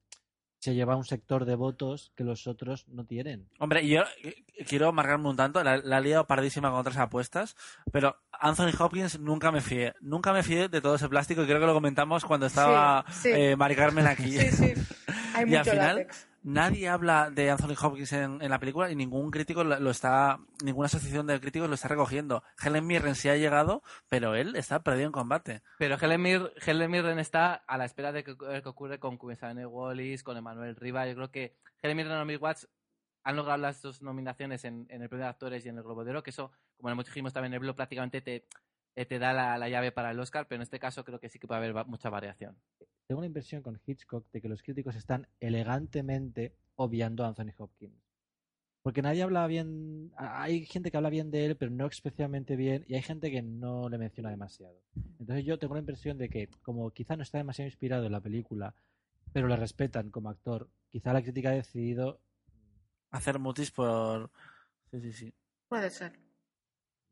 se lleva un sector de votos que los otros no tienen. Hombre, y yo eh, quiero marcarme un tanto, la, la he liado pardísima con otras apuestas, pero Anthony Hopkins nunca me fié. Nunca me fié de todo ese plástico y creo que lo comentamos cuando estaba Sí, sí. eh, Mari Carmen aquí. Sí, sí. Hay Y al final, látex. Nadie habla de Anthony Hopkins en, la película y ningún crítico lo está, ninguna asociación de críticos lo está recogiendo. Helen Mirren sí ha llegado, pero él está perdido en combate. Pero Helen, Mir- Helen Mirren está a la espera de que, que ocurre con Cubesane Wallis, con Emanuel Riva. Yo creo que Helen Mirren y Naomi Watts han logrado las dos nominaciones en, en el premio de actores y en el Globo de Oro, que eso, como lo dijimos también en el blog, prácticamente te, te da la, la llave para el Oscar, pero en este caso creo que sí que puede haber va- mucha variación. Tengo la impresión con Hitchcock de que los críticos están elegantemente obviando a Anthony Hopkins. Porque nadie habla bien, hay gente que habla bien de él, pero no especialmente bien, y hay gente que no le menciona demasiado. Entonces yo tengo la impresión de que, como quizá no está demasiado inspirado en la película, pero le respetan como actor, quizá la crítica ha decidido, Hacer mutis por... Sí, sí, sí. Puede ser.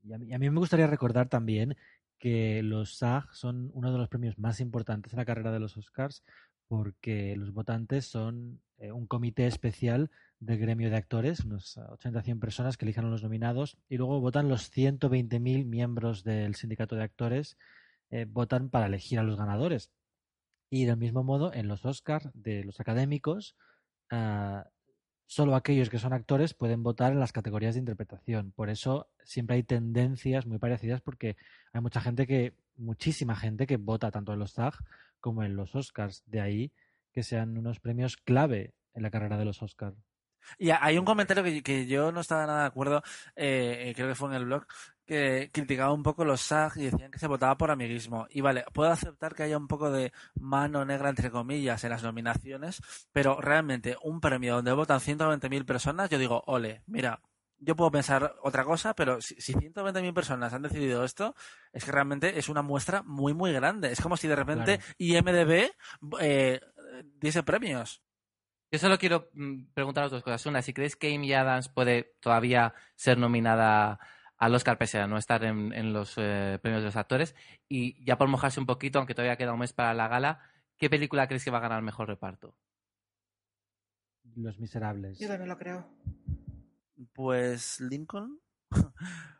Y a mí, me gustaría recordar también que los SAG son uno de los premios más importantes en la carrera de los Oscars, porque los votantes son eh, un comité especial del gremio de actores, unos 80-100 personas que elijan a los nominados, y luego votan los 120.000 miembros del sindicato de actores, eh, votan para elegir a los ganadores. Y del mismo modo, en los Oscars de los académicos, ah, solo aquellos que son actores pueden votar en las categorías de interpretación. Por eso siempre hay tendencias muy parecidas porque hay mucha gente que, muchísima gente que vota tanto en los SAG como en los Oscars. De ahí que sean unos premios clave en la carrera de los Oscars. Y ha- hay un comentario que, que yo no estaba nada de acuerdo, eh, eh, creo que fue en el blog, que criticaba un poco los SAG y decían que se votaba por amiguismo. Y vale, puedo aceptar que haya un poco de mano negra, entre comillas, en las nominaciones, pero realmente un premio donde votan 120.000 personas, yo digo, ole, mira, yo puedo pensar otra cosa, pero si, si 120.000 personas han decidido esto, es que realmente es una muestra muy, muy grande. Es como si de repente Claro. IMDB eh, diese premios. Yo solo quiero mm, preguntaros dos cosas. Una, si creéis que Amy Adams puede todavía ser nominada al Oscar pese a no estar en, en los eh, premios de los actores. Y ya por mojarse un poquito, aunque todavía queda un mes para la gala, ¿qué película creéis que va a ganar mejor reparto? Los Miserables. Yo también lo creo. Pues Lincoln.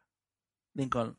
Lincoln.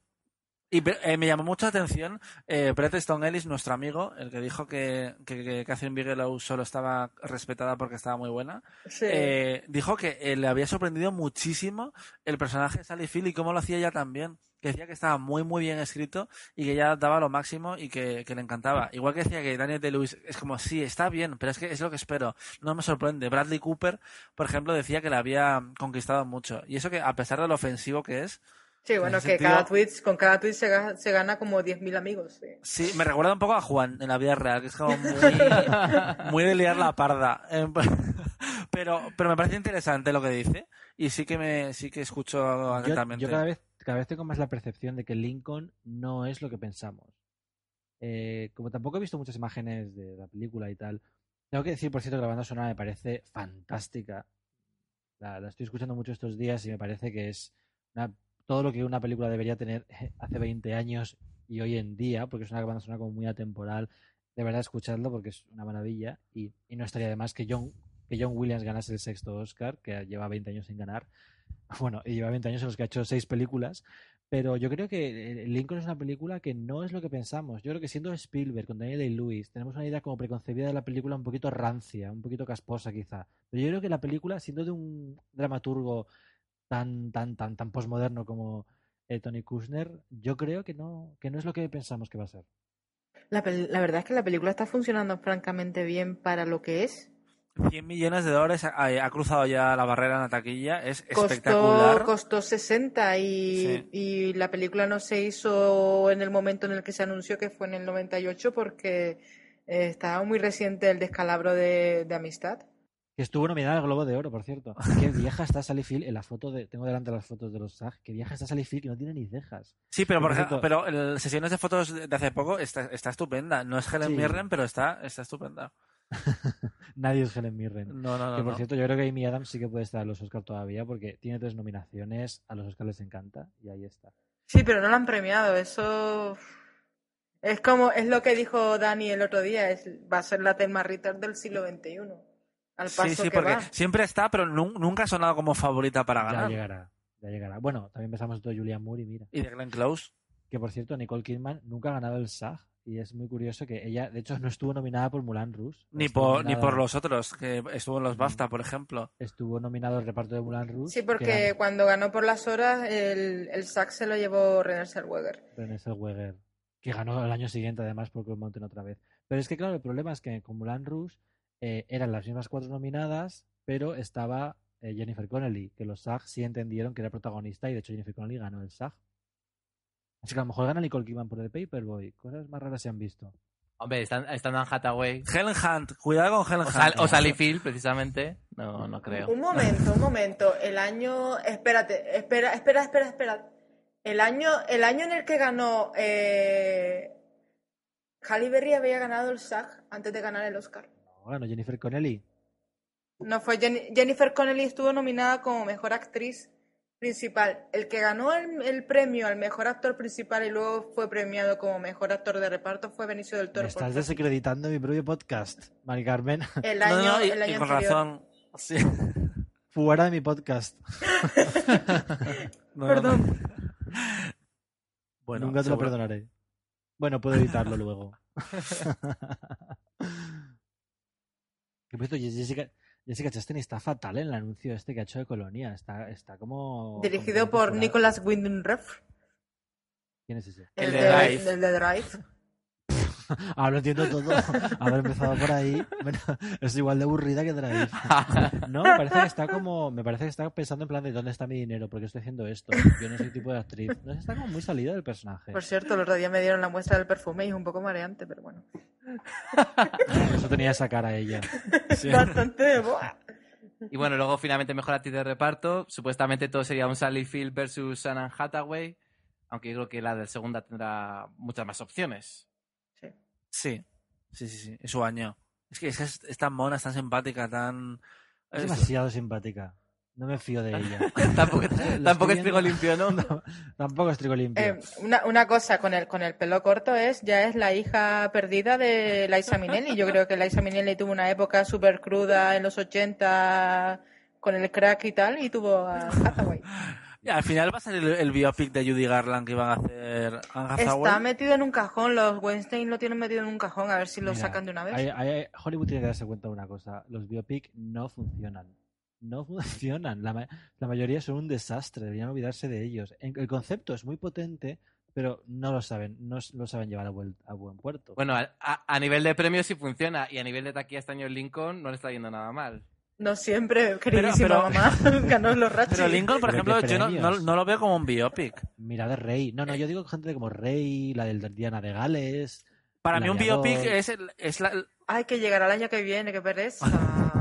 Y eh, me llamó mucha atención eh, Brett Stone Ellis, nuestro amigo, el que dijo que, que, que Catherine Bigelow solo estaba respetada porque estaba muy buena. Sí. Eh, dijo que eh, le había sorprendido muchísimo el personaje de Sally Field y cómo lo hacía ella también. Que decía que estaba muy, muy bien escrito y que ella daba lo máximo y que, que le encantaba. Igual que decía que Daniel de-Lewis es como, sí, está bien, pero es que es lo que espero. No me sorprende. Bradley Cooper, por ejemplo, decía que la había conquistado mucho. Y eso que, a pesar de lo ofensivo que es, Sí, bueno, que sentido- cada tweet, con cada tweet se, ga- se gana como 10.000 amigos. sí. Sí, me recuerda un poco a Juan en la vida real, que es como muy, muy de liar la parda. Eh, Pero, pero me parece interesante lo que dice y sí que me sí que escucho Yo, atentamente. yo cada vez cada vez tengo más la percepción de que Lincoln no es lo que pensamos. Eh, como tampoco he visto muchas imágenes de la película y tal, tengo que decir, por cierto, que la banda sonora me parece fantástica. La, la estoy escuchando mucho estos días y me parece que es una- todo lo que una película debería tener hace 20 años y hoy en día, porque es una banda sonora como muy atemporal. De verdad, escuchadlo porque es una maravilla y, y no estaría de más que John, que John Williams ganase el sexto Oscar, que lleva 20 años sin ganar. Bueno, y lleva 20 años en los que ha hecho seis películas, pero yo creo que eh, Lincoln es una película que no es lo que pensamos. Yo creo que siendo Spielberg con Daniel Day-Lewis, tenemos una idea como preconcebida de la película un poquito rancia, un poquito casposa quizá. Pero yo creo que la película, siendo de un dramaturgo tan, tan, tan, tan posmoderno como eh, Tony Kushner, yo creo que no, que no es lo que pensamos que va a ser. La, verdad es que la película está funcionando francamente bien para lo que es. 100 millones de dólares ha, ha cruzado ya la barrera en la taquilla, es Costó, espectacular. costó 60 y, Sí. y la película no se hizo en el momento en el que se anunció, que fue en el 98, porque eh, estaba muy reciente el descalabro de, de amistad. Que estuvo nominada al Globo de Oro, por cierto. Qué vieja está Sally Field en la foto de. Tengo delante las fotos de los SAG. Qué vieja está Sally Field que no tiene ni cejas. Sí, pero por Por ejemplo, cierto- pero el- sesiones de fotos de hace poco está, está estupenda. No es Helen Sí. Mirren, pero está, está estupenda. Nadie es Helen Mirren. No, no, no. que por no. cierto, yo creo que Amy Adams sí que puede estar en los Oscars todavía porque tiene tres nominaciones. A los Oscars les encanta y ahí está. Sí, pero no la han premiado. Eso es como es lo que dijo Dani el otro día. Es, va a ser la Thelma Ritter del siglo XXI. Al paso Sí, sí, que porque va. siempre está, pero nun- nunca ha sonado como favorita para Ya ganar. llegará. Ya llegará. Bueno, también pensamos todo Julian Moore y mira. Y de Glenn Close. Que por cierto, Nicole Kidman nunca ha ganado el SAG. Y es muy curioso que ella, de hecho, no estuvo nominada por Mulan Rouge. Ni Estuvo por, ni por los otros, que estuvo en los. BAFTA, por ejemplo. Estuvo nominado el reparto de Mulan Rouge. Sí, que porque era cuando ganó por las horas, el, el sax se lo llevó René Zellweger. René Zellweger, que ganó el año siguiente además por Cold Mountain otra vez. Pero es que claro, el problema es que con Mulan Rouge eh, eran las mismas cuatro nominadas, pero estaba eh, Jennifer Connelly, que los SAG sí entendieron que era protagonista y de hecho Jennifer Connelly ganó el SAG. Así que a lo mejor gana Nicole Kidman por el Paperboy. Cosas más raras se han visto. Hombre, están, están Anne Hathaway Helen Hunt, cuidado con Helen o, Hunt. Sal- o Sally Field, precisamente. No, no creo. Un momento, un momento. El año. Espérate, espera, espera, espera, espera. El año, el año en el que ganó. Eh... Halle Berry había ganado el SAG antes de ganar el Oscar. No, ganó Jennifer Connelly. No fue Jen- Jennifer Connelly estuvo nominada como mejor actriz principal. El que ganó el, el premio al mejor actor principal y luego fue premiado como mejor actor de reparto fue Benicio del Me Toro. estás desacreditando mi propio podcast, Mari Carmen. el año, no, y, el año y con anterior. razón. Sí. Fuera de mi podcast. No, Perdón. no. Bueno, Nunca te lo perdonaré. Bueno, puedo editarlo luego. Que por cierto, Jessica, Jessica Chastain está fatal en el anuncio este que ha hecho de Colonia. Está, está como. Dirigido por. Nicholas Winding Refn. ¿Quién es ese? El El, de de, Drive. el de Drive. Ah, lo entiendo todo. Haber empezado por ahí. Bueno, es igual de aburrida que Drive. No, me parece que está como. Me parece que está pensando en plan de dónde está mi dinero, porque estoy haciendo esto. Yo no soy tipo de actriz. No está como muy salida del personaje. Por cierto, el otro día me dieron la muestra del perfume y es un poco mareante, pero bueno. Eso tenía esa cara ella. Sí. Bastante. ¡buah! Y bueno, luego finalmente mejor actriz de reparto. Supuestamente todo sería un Sally Field versus Anne Hathaway. Aunque yo creo que la de segunda tendrá muchas más opciones. Sí. Sí, sí, sí. Es su año. Es que es, es- es tan mona, es tan simpática, tan. Es demasiado simpática. No me fío de ella. tampoco es trigo limpio, ¿no? No, tampoco es trigo limpio. Eh, una, una cosa con el, con el pelo corto es, ya es la hija perdida de Liza Minnelli. Yo creo que Liza Minnelli tuvo una época súper cruda en los 80 con el crack y tal, y tuvo a Hathaway. Al final va a salir el, el biopic de Judy Garland que iban a hacer Anne. Está metido en un cajón, los Weinstein lo tienen metido en un cajón, a ver si lo Mira, sacan de una vez. hay- hay- Hollywood tiene que darse cuenta de una cosa. Los biopic no funcionan. No funcionan. La, ma- la mayoría son un desastre. Deberían olvidarse de ellos. En- El concepto es muy potente, pero no lo saben. No lo saben llevar a, buen- a buen puerto. Bueno, a, a- a nivel de premios sí funciona y a nivel de taquilla este año Lincoln no le está yendo nada mal. No siempre, queridísima pero- mamá, ganó los Ratchet. Pero Lincoln, por Pero ejemplo, yo no, no, lo veo como un biopic. Mira de Rey. No, no, yo digo gente como Rey, la del Diana de Gales. Para mí un biopic es, el- es la, Ay, que llegará el año que viene, qué pereza.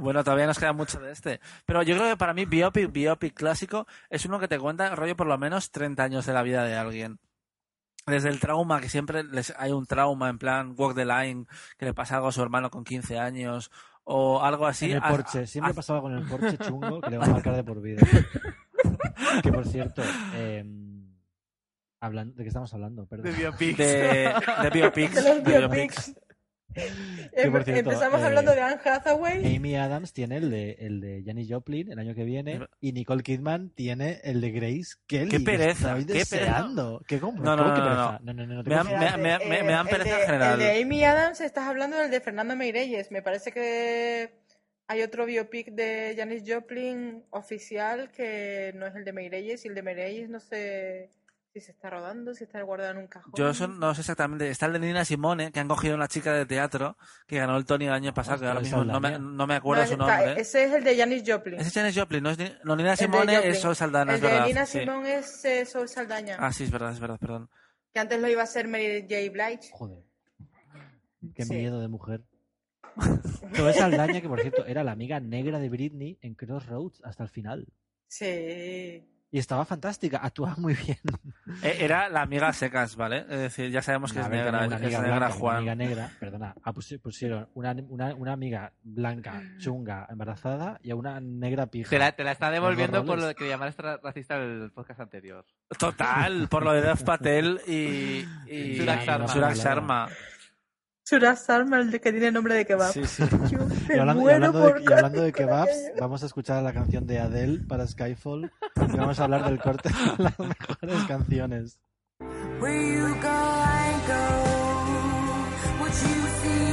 Bueno, todavía nos queda mucho de este. Pero yo creo que para mí biopic, biopic clásico es uno que te cuenta rollo por lo menos 30 años de la vida de alguien. Desde el trauma, que siempre les, hay un trauma en plan Walk the Line, que le pasa algo a su hermano con 15 años, o algo así. en el a- Porsche. Siempre a- pasaba con el Porsche chungo que le va a marcar de por vida. que por cierto, eh, hablan- ¿de qué estamos hablando? Perdón. biopics. de, de biopics. de los de biopics. Em- cierto, Empezamos eh, hablando de Anne Hathaway. Amy Adams tiene el de, el de Janis Joplin el año que viene y Nicole Kidman tiene el de Grace Kelly. Qué que pereza, qué pereza. deseando. ¿Qué, cómo? No, no, ¿Cómo no, que no, pereza? no, no, no, Me han- cojas. me- me- me- me dan el pereza de- en general. El de Amy Adams estás hablando del de Fernando Meirelles. Me parece que hay otro biopic de Janis Joplin oficial que no es el de Meirelles y el de Meirelles no sé si se está rodando, si está guardado en un cajón. Yo eso no sé exactamente. Está el de Nina Simone, que han cogido una chica de teatro que ganó el Tony el año pasado, que ahora mismo no me, no acuerdo su está- nombre. ese es el de Janis Joplin. Ese es Janis Joplin, no, es no, Nina Simone es Sol Saldana, el es de verdad. Nina sí. Simone es eh, Sol Saldaña. Ah, sí, es verdad, es verdad, perdón. Que antes lo iba a ser Mary J. Blige. Joder. Qué Sí. miedo de mujer. Toda esa Aldaña, que por cierto era la amiga negra de Britney en Crossroads hasta el final. Sí. Y estaba fantástica, actuaba muy bien. Eh, Era la amiga secas, ¿vale? Es decir, ya sabemos que A es negra, una es amiga negra blanca, una Juan. amiga negra, perdona, ah, pusi- pusieron una, una, una amiga blanca, chunga, embarazada y a una negra pija. Te la, te la está devolviendo por lo que llamaste ra- racista el podcast anterior. Total, por lo de Dev Patel y, y Sharma. Suraj Sharma. Sharma, el de que tiene nombre de kebab. Sí, sí. Yo Y hablando, y de, y hablando de kebabs, vamos a escuchar la canción de Adele para Skyfall y vamos a hablar del corte de las mejores canciones. Where you go, I go. What you see.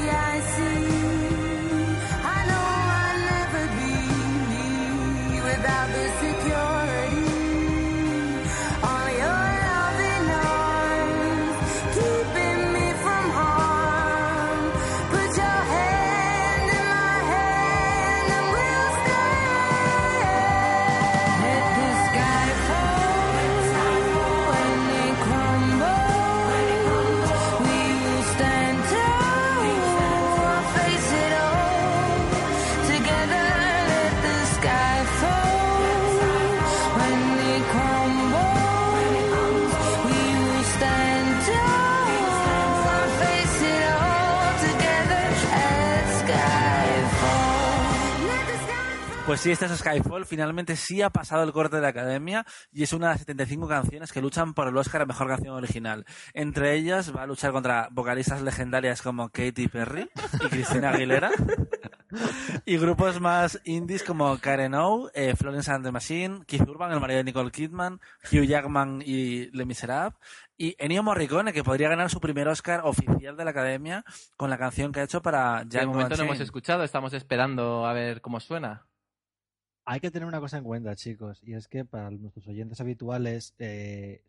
Pues sí, este es Skyfall. Finalmente sí ha pasado el corte de la academia y es una de las 75 canciones que luchan por el Oscar a Mejor Canción Original. Entre ellas va a luchar contra vocalistas legendarias como Katy Perry y Cristina Aguilera y grupos más indies como Karen O, eh, Florence and the Machine, Keith Urban, el marido de Nicole Kidman, Hugh Jackman y Le Miserable y Ennio Morricone que podría ganar su primer Oscar oficial de la academia con la canción que ha hecho para De Django momento no hemos escuchado, estamos esperando a ver cómo suena. Hay que tener una cosa en cuenta, chicos, y es que para nuestros oyentes habituales eh,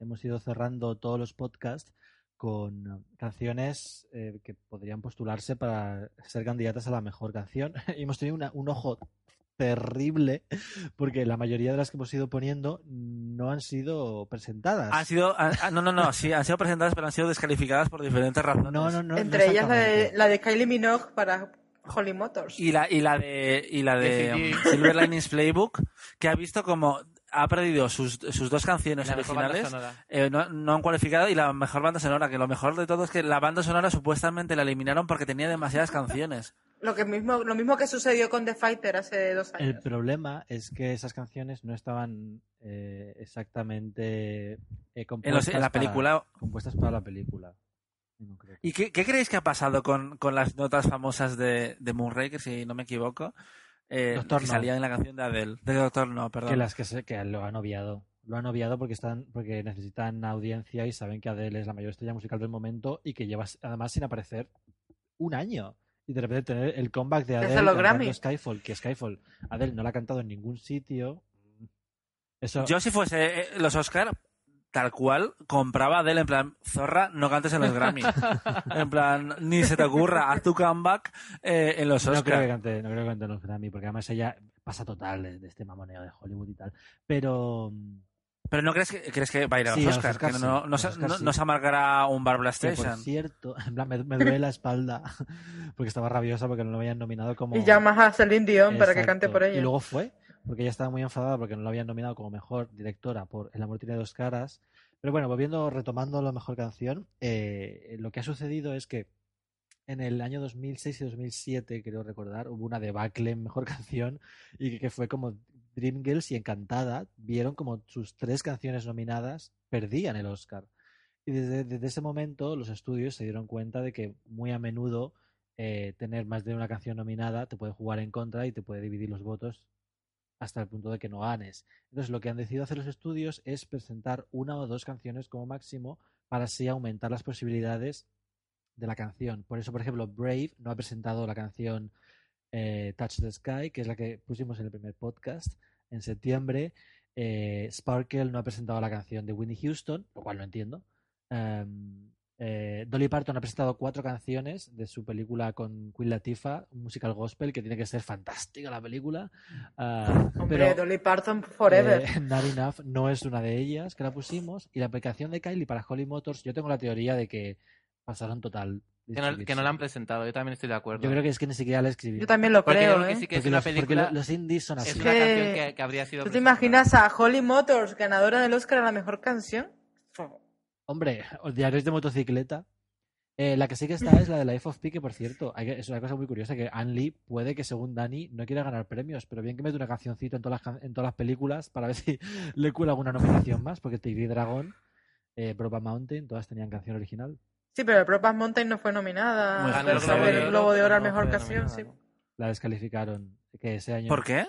hemos ido cerrando todos los podcasts con canciones eh, que podrían postularse para ser candidatas a la mejor canción. y hemos tenido una- un ojo terrible porque la mayoría de las que hemos ido poniendo no han sido presentadas. Han sido, han- ah, no, no, no, sí, han sido presentadas, pero han sido descalificadas por diferentes razones. no, no, no. no Entre ellas la de, la de Kylie Minogue para Holly Motors. Y la, y la de, y la de um, Silver Linings Playbook, que ha visto como ha perdido sus, sus dos canciones La originales, eh, no, no han cualificado, y la mejor banda sonora, que lo mejor de todo es que la banda sonora supuestamente la eliminaron porque tenía demasiadas canciones. Lo, que mismo, lo mismo que sucedió con The Fighter hace dos El años. problema es que esas canciones no estaban eh, exactamente eh, En, los- compuestas en la para- película. compuestas para la película. ¿Y qué, qué creéis que ha pasado con, con las notas famosas de, de Moonraker, si no me equivoco? eh, Doctor que No. salía en la canción de Adele. De Doctor No, perdón. Que las que, se, que lo han obviado. Lo han obviado porque están porque necesitan audiencia y saben que Adele es la mayor estrella musical del momento y que lleva además sin aparecer un año. Y de repente tener el comeback de Adele los cantando Grammy. Skyfall, que Skyfall, Adele no la ha cantado en ningún sitio. Eso, Yo si fuese eh, los Oscar, tal cual, compraba a Adele en plan, zorra, no cantes en los Grammy. en plan, ni se te ocurra, haz tu comeback eh, en los no creo que cante, no creo que cante en los Grammy, porque además ella pasa total de, de este mamoneo de Hollywood y tal. Pero mm, Pero no crees que, crees que va a ir a los Sí, los Oscar, que no, se, Oscar no- sí. no se amargará un Barbara que, por cierto, en plan, me, me duele la espalda porque estaba rabiosa porque no lo habían nominado como Y llamas a Celine Dion para que cante por ella. Y luego fue, porque ella estaba muy enfadada porque no la habían nominado como mejor directora por El amor tiene dos caras. Pero bueno, volviendo, retomando la mejor canción, eh, lo que ha sucedido es que en el año 2006 y 2007, creo recordar, hubo una debacle en mejor canción y que, fue como Dreamgirls y Encantada vieron como sus tres canciones nominadas perdían el Oscar. Y desde, desde ese momento los estudios se dieron cuenta de que muy a menudo eh, tener más de una canción nominada te puede jugar en contra y te puede dividir los votos hasta el punto de que no ganes. Entonces lo que han decidido hacer los estudios es presentar una o dos canciones como máximo para así aumentar las posibilidades de la canción. Por eso, por ejemplo, Brave no ha presentado la canción eh, Touch the Sky, que es la que pusimos en el primer podcast en septiembre. Eh, Sparkle no ha presentado la canción de Whitney Houston, lo cual no entiendo. Um, eh, Dolly Parton ha presentado cuatro canciones de su película con Queen Latifah, un musical gospel que tiene que ser fantástica la película. Ah, Hombre, pero Dolly Parton Forever. eh, Not Enough no es una de ellas que la pusimos. Y la aplicación de Kylie para Holly Motors, yo tengo la teoría de que pasaron total. Que no, que no la han presentado, yo también estoy de acuerdo. Yo creo que es que ni siquiera la escribí. Yo también lo Porque creo, que ¿eh? sí que es porque una los, película. lo- los indies son así. Es una que- canción que, que habría sido. ¿Tú te imaginas a Holly Motors, ganadora del Oscar a la mejor canción? Hombre, os diarios de motocicleta. Eh, la que sí que está es la de la Life of Pi, que por cierto, hay que- es una cosa muy curiosa que Anne Lee puede que según Dani no quiera ganar premios, pero bien que mete una cancioncita en todas las, can- en todas las películas para ver si le cuela alguna nominación más, porque Tigre y Dragón, eh, Brokeback Mountain, todas tenían canción original. Sí, pero Brokeback Mountain no fue nominada. Muy al ganó el Globo Globo de- de Oro, Globo de Oro a no mejor fue canción, nominada, sí. ¿no? La descalificaron que ese año. ¿Por qué?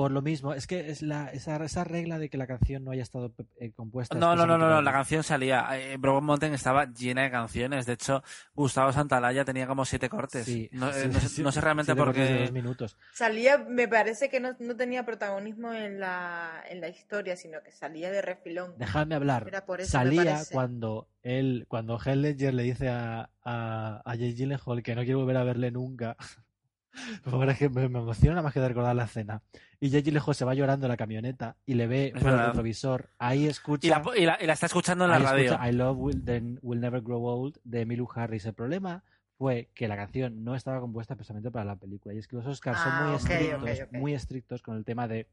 Por lo mismo, es que es la, esa, esa regla de que la canción no haya estado eh, compuesta. No, no, no, no, la canción salía. Eh, Brokeback Mountain estaba llena de canciones. De hecho, Gustavo Santalaya tenía como siete cortes. Sí, no, eh, sí, no sé, sí, no sé realmente por qué. dos minutos. Salía, me parece que no, no tenía protagonismo en la, en la historia, sino que salía de refilón. Dejadme hablar. Era por eso, me Salía cuando él, cuando Heath Ledger le dice a, a, a Gyllenhaal que no quiere volver a verle nunca. Por me, emociona más que de recordar la escena. Y Jake Gyllenhaal se va llorando en la camioneta y le ve por el retrovisor. Ahí escucha. Y la, y, la, y la está escuchando en la radio. escucha I Love Will, Then Will Never Grow Old de Emilu Harris. El problema fue que la canción no estaba compuesta especialmente para la película. Y es que los Oscars son Ah, muy estrictos, muy estrictos con el tema de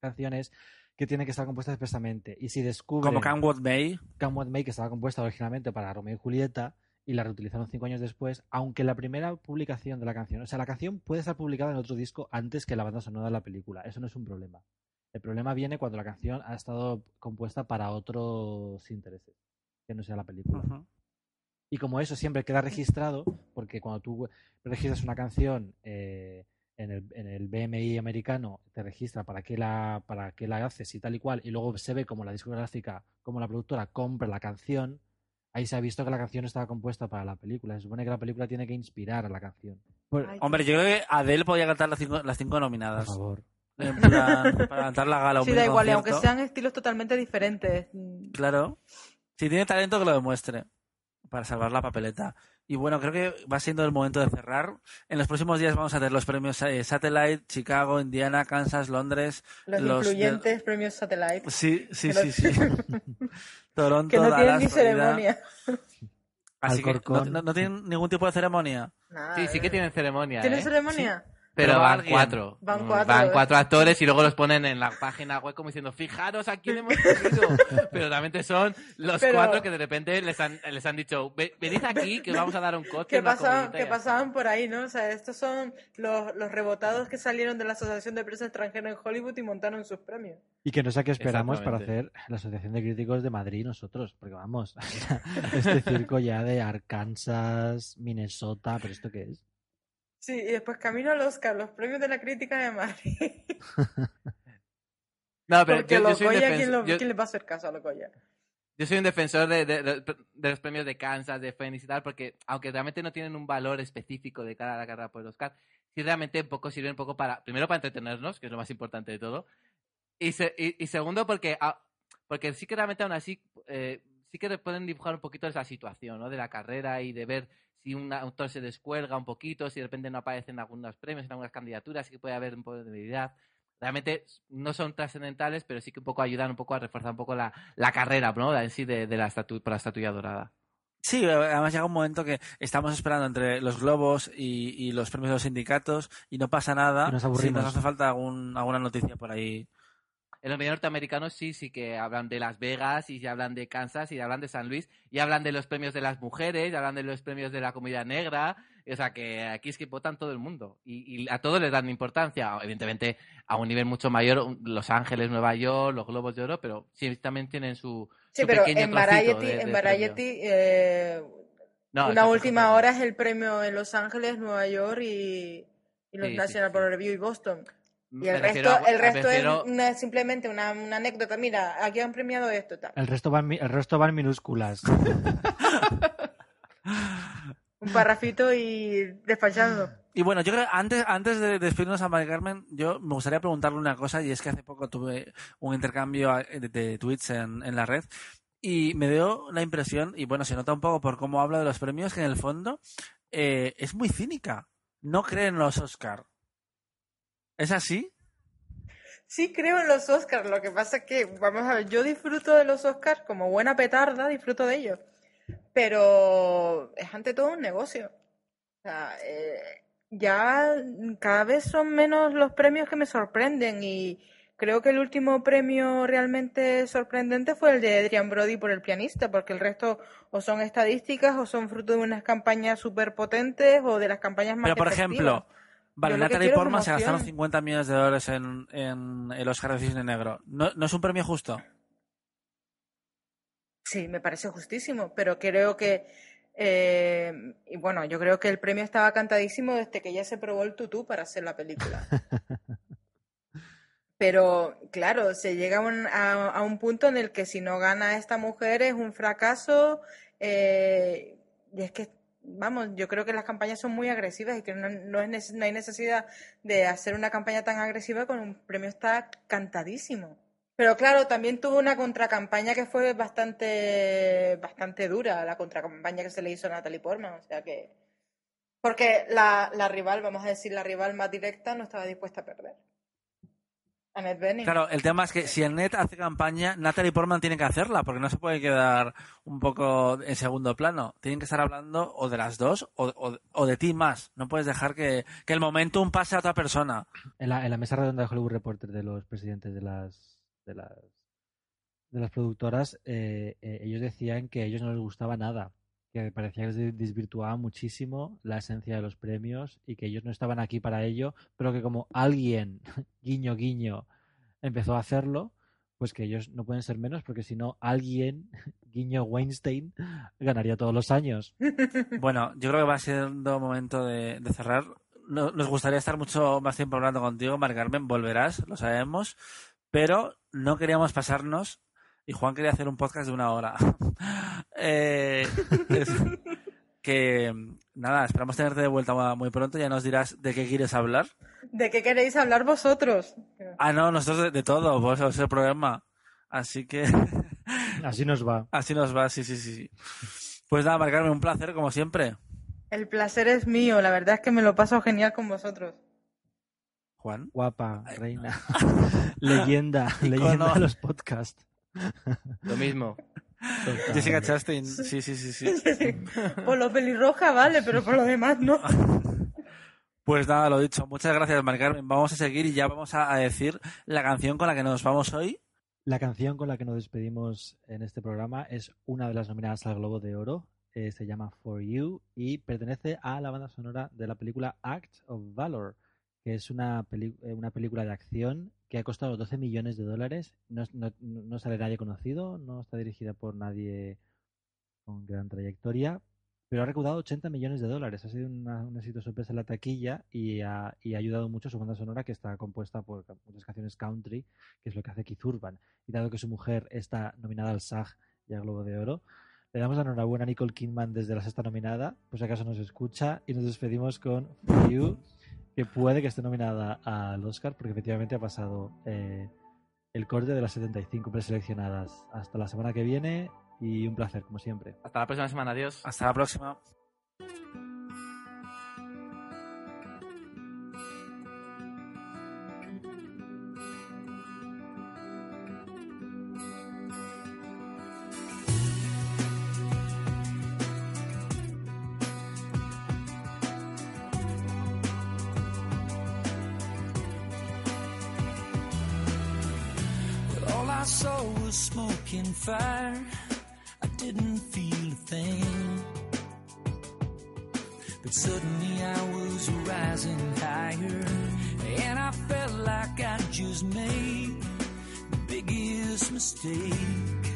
canciones que tienen que estar compuestas expresamente. Y si descubren Como Can What May. What May, que estaba compuesta originalmente para Romeo y Julieta y la reutilizaron cinco años después, aunque la primera publicación de la canción, o sea, la canción puede estar publicada en otro disco antes que la banda sonora de la película, eso no es un problema. El problema viene cuando la canción ha estado compuesta para otros intereses, que no sea la película. Y como eso siempre queda registrado, porque cuando tú registras una canción eh, en, el, en el BMI americano, te registra para qué, la, para qué la haces y tal y cual, y luego se ve como la discográfica, como la productora compra la canción, ahí se ha visto que la canción estaba compuesta para la película. Se supone que la película tiene que inspirar a la canción. Por, Ay, Hombre, yo creo que Adele podía cantar las cinco, las cinco por nominadas. favor. En plan, para cantar la gala. un Sí, da igual, y aunque sean estilos totalmente diferentes. Claro. Si tiene talento, que lo demuestre. Para salvar la papeleta. Y bueno, creo que va siendo el momento de cerrar. En los próximos días vamos a tener los premios eh, Satellite, Chicago, Indiana, Kansas, Londres. Los, Los de- influyentes premios Satellite. Sí, sí, Que sí, sí. Toronto, Que no tienen ni Florida. ceremonia. Así que no, no- no tienen ningún tipo de ceremonia. Nada, Sí, sí que eh. tienen ceremonia. ¿Tienen ¿eh? ceremonia? Pero Pero va van alguien. cuatro. Van Mm, cuatro, Van ¿eh? cuatro actores y luego los ponen en la página web como diciendo, fijaros a quién hemos cogido. Pero realmente son los Pero- cuatro que de repente les han, les han dicho, "Ve- venid aquí que os vamos a dar un coche. que pasaban, que pasaban por ahí, ¿no? O sea, estos son los, los rebotados que salieron de la Asociación de Prensa Extranjera en Hollywood y montaron sus premios. Y que no sé a qué esperamos para hacer la Asociación de Críticos de Madrid nosotros, porque vamos, este circo ya de Arkansas, Minnesota, pero ¿esto qué es? Sí, y después camino al Oscar, los premios de la crítica de Madrid. No, pero Porque yo, yo soy un Locoya, ¿quién, defensor- lo- yo- quién le va a hacer caso a Locoya? Yo soy un defensor de, de- de- de los premios de Kansas, de tal, porque aunque realmente no tienen un valor específico de cara a la carrera por el Oscar, sí realmente un poco sirven un poco para, primero para entretenernos, que es lo más importante de todo, y, se- y, y segundo porque, ah, porque sí que realmente aún así, eh, sí que pueden dibujar un poquito esa situación, ¿no? De la carrera y de ver si un autor se descuelga un poquito, si de repente no aparecen algunos premios, en algunas candidaturas, sí que puede haber un poco de debilidad. Realmente no son trascendentales, pero sí que un poco ayudan un poco a reforzar un poco la, la carrera, ¿no? En sí de, de la estatu por la estatuilla dorada. Sí, además llega un momento que estamos esperando entre los globos y, y los premios de los sindicatos y no pasa nada. Y nos si nos hace falta algún, alguna noticia por ahí. En los medios norteamericanos sí, sí que hablan de Las Vegas y hablan de Kansas y hablan de San Luis y hablan de los premios de las mujeres y hablan de los premios de la comunidad negra. O sea que aquí es que votan todo el mundo y, y a todos les dan importancia. Evidentemente a un nivel mucho mayor, Los Ángeles, Nueva York, los Globos de Oro, pero sí también tienen su, Sí, su pero pequeño en Variety, de- en de. Variety eh, No, una última hora es el premio en Los Ángeles, Nueva York y, y los Sí, sí, National sí. Porn Review y Boston. Y Me el resto, a- el resto refiero- es una- simplemente una, una anécdota. Mira, aquí han premiado esto. Tal. El resto van, el resto van minúsculas. Un parrafito y despachando. Y bueno, yo creo antes, antes de despedirnos a Mari Carmen, yo me gustaría preguntarle una cosa, y es que hace poco tuve un intercambio eh, de, de tweets en, en la red, y me dio la impresión, y bueno, se nota un poco por cómo habla de los premios, que en el fondo eh, es muy cínica. No cree en los Oscar. ¿Es así? Sí, creo en los Oscars. Lo que pasa es que, vamos a ver, yo disfruto de los Oscars como buena petarda, disfruto de ellos. Pero es ante todo un negocio. O sea, eh, ya cada vez son menos los premios que me sorprenden y creo que el último premio realmente sorprendente fue el de Adrian Brody por el pianista, porque el resto o son estadísticas o son fruto de unas campañas súper potentes o de las campañas más Pero, por efectivas. ejemplo, vale, Natalie Portman se gastaron 50 millones de dólares en, en el Oscar de Cisne Negro. ¿No, ¿No es un premio justo? Sí, me parece justísimo, pero creo que, eh, y bueno, yo creo que el premio estaba cantadísimo desde que ya se probó el tutú para hacer la película. Pero claro, se llega a un, a, a un punto en el que si no gana esta mujer es un fracaso. eh, y es que, vamos, yo creo que las campañas son muy agresivas y que no, no, es no hay necesidad de hacer una campaña tan agresiva cuando un premio está cantadísimo. Pero claro, también tuvo una contracampaña que fue bastante, bastante dura, la contracampaña que se le hizo a Natalie Portman. O sea que. Porque la, la rival, vamos a decir, la rival más directa no estaba dispuesta a perder. Annette Bening. Claro, el tema es que si el net hace campaña, Natalie Portman tiene que hacerla, porque no se puede quedar un poco en segundo plano. Tienen que estar hablando o de las dos o, o- o de ti más. No puedes dejar que, que el momentum pase a otra persona. En la, en la mesa redonda de Hollywood Reporter de los presidentes de las de las de las productoras, eh, eh, ellos decían que a ellos no les gustaba nada, que parecía que les desvirtuaba muchísimo la esencia de los premios y que ellos no estaban aquí para ello, pero que como alguien, guiño guiño, empezó a hacerlo, pues que ellos no pueden ser menos, porque si no, alguien, guiño Weinstein, ganaría todos los años. Bueno, yo creo que va siendo momento de, cerrar. No- nos gustaría estar mucho más tiempo hablando contigo, Mar Carmen. Volverás, lo sabemos. Pero no queríamos pasarnos. Y Juan quería hacer un podcast de una hora. Eh, es- que nada, esperamos tenerte de vuelta muy pronto. Ya nos dirás de qué quieres hablar. ¿De qué queréis hablar vosotros? Ah, no, nosotros de, de todo, pues ese es el problema. Así que Así nos va. así nos va, sí, sí, sí. sí. Pues nada, Mar Carmen, un placer, como siempre. El placer es mío, la verdad es que me lo paso genial con vosotros. Juan. Guapa, reina, leyenda, leyenda de los podcasts. Lo mismo. Jessica Chastain, sí, sí, sí, sí. Por lo pelirroja vale, pero por lo demás no. Pues nada, lo dicho. Muchas gracias, Mari Carmen. Vamos a seguir y ya vamos a, a decir la canción con la que nos vamos hoy. La canción con la que nos despedimos en este programa es una de las nominadas al Globo de Oro. eh, se llama For You y pertenece a la banda sonora de la película Act of Valor, que es una, eh, una película de acción que ha costado 12 millones de dólares. No, sale nadie conocido, no está dirigida por nadie con gran trayectoria. pero ha recaudado 80 millones de dólares. Ha sido una- un éxito sorpresa en la taquilla y ha, ayudado mucho su banda sonora, que está compuesta por muchas canciones country, que es lo que hace Keith. Y dado que su mujer está nominada al SAG y al Globo de Oro, le damos la enhorabuena a Nicole Kidman desde la sexta nominada, por si acaso nos escucha, y nos despedimos con You, que puede que esté nominada al Oscar, porque efectivamente ha pasado eh, el corte de las 75 preseleccionadas. Hasta la semana que viene y un placer, como siempre. Hasta la próxima semana. Adiós. Hasta la próxima. Fire. I didn't feel a thing. But suddenly I was rising higher. And I felt like I just made the biggest mistake.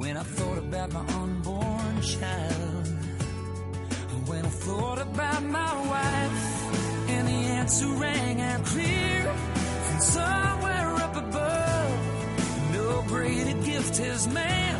When I thought about my unborn child. When I thought about my wife. And the answer rang out clear from somewhere his man.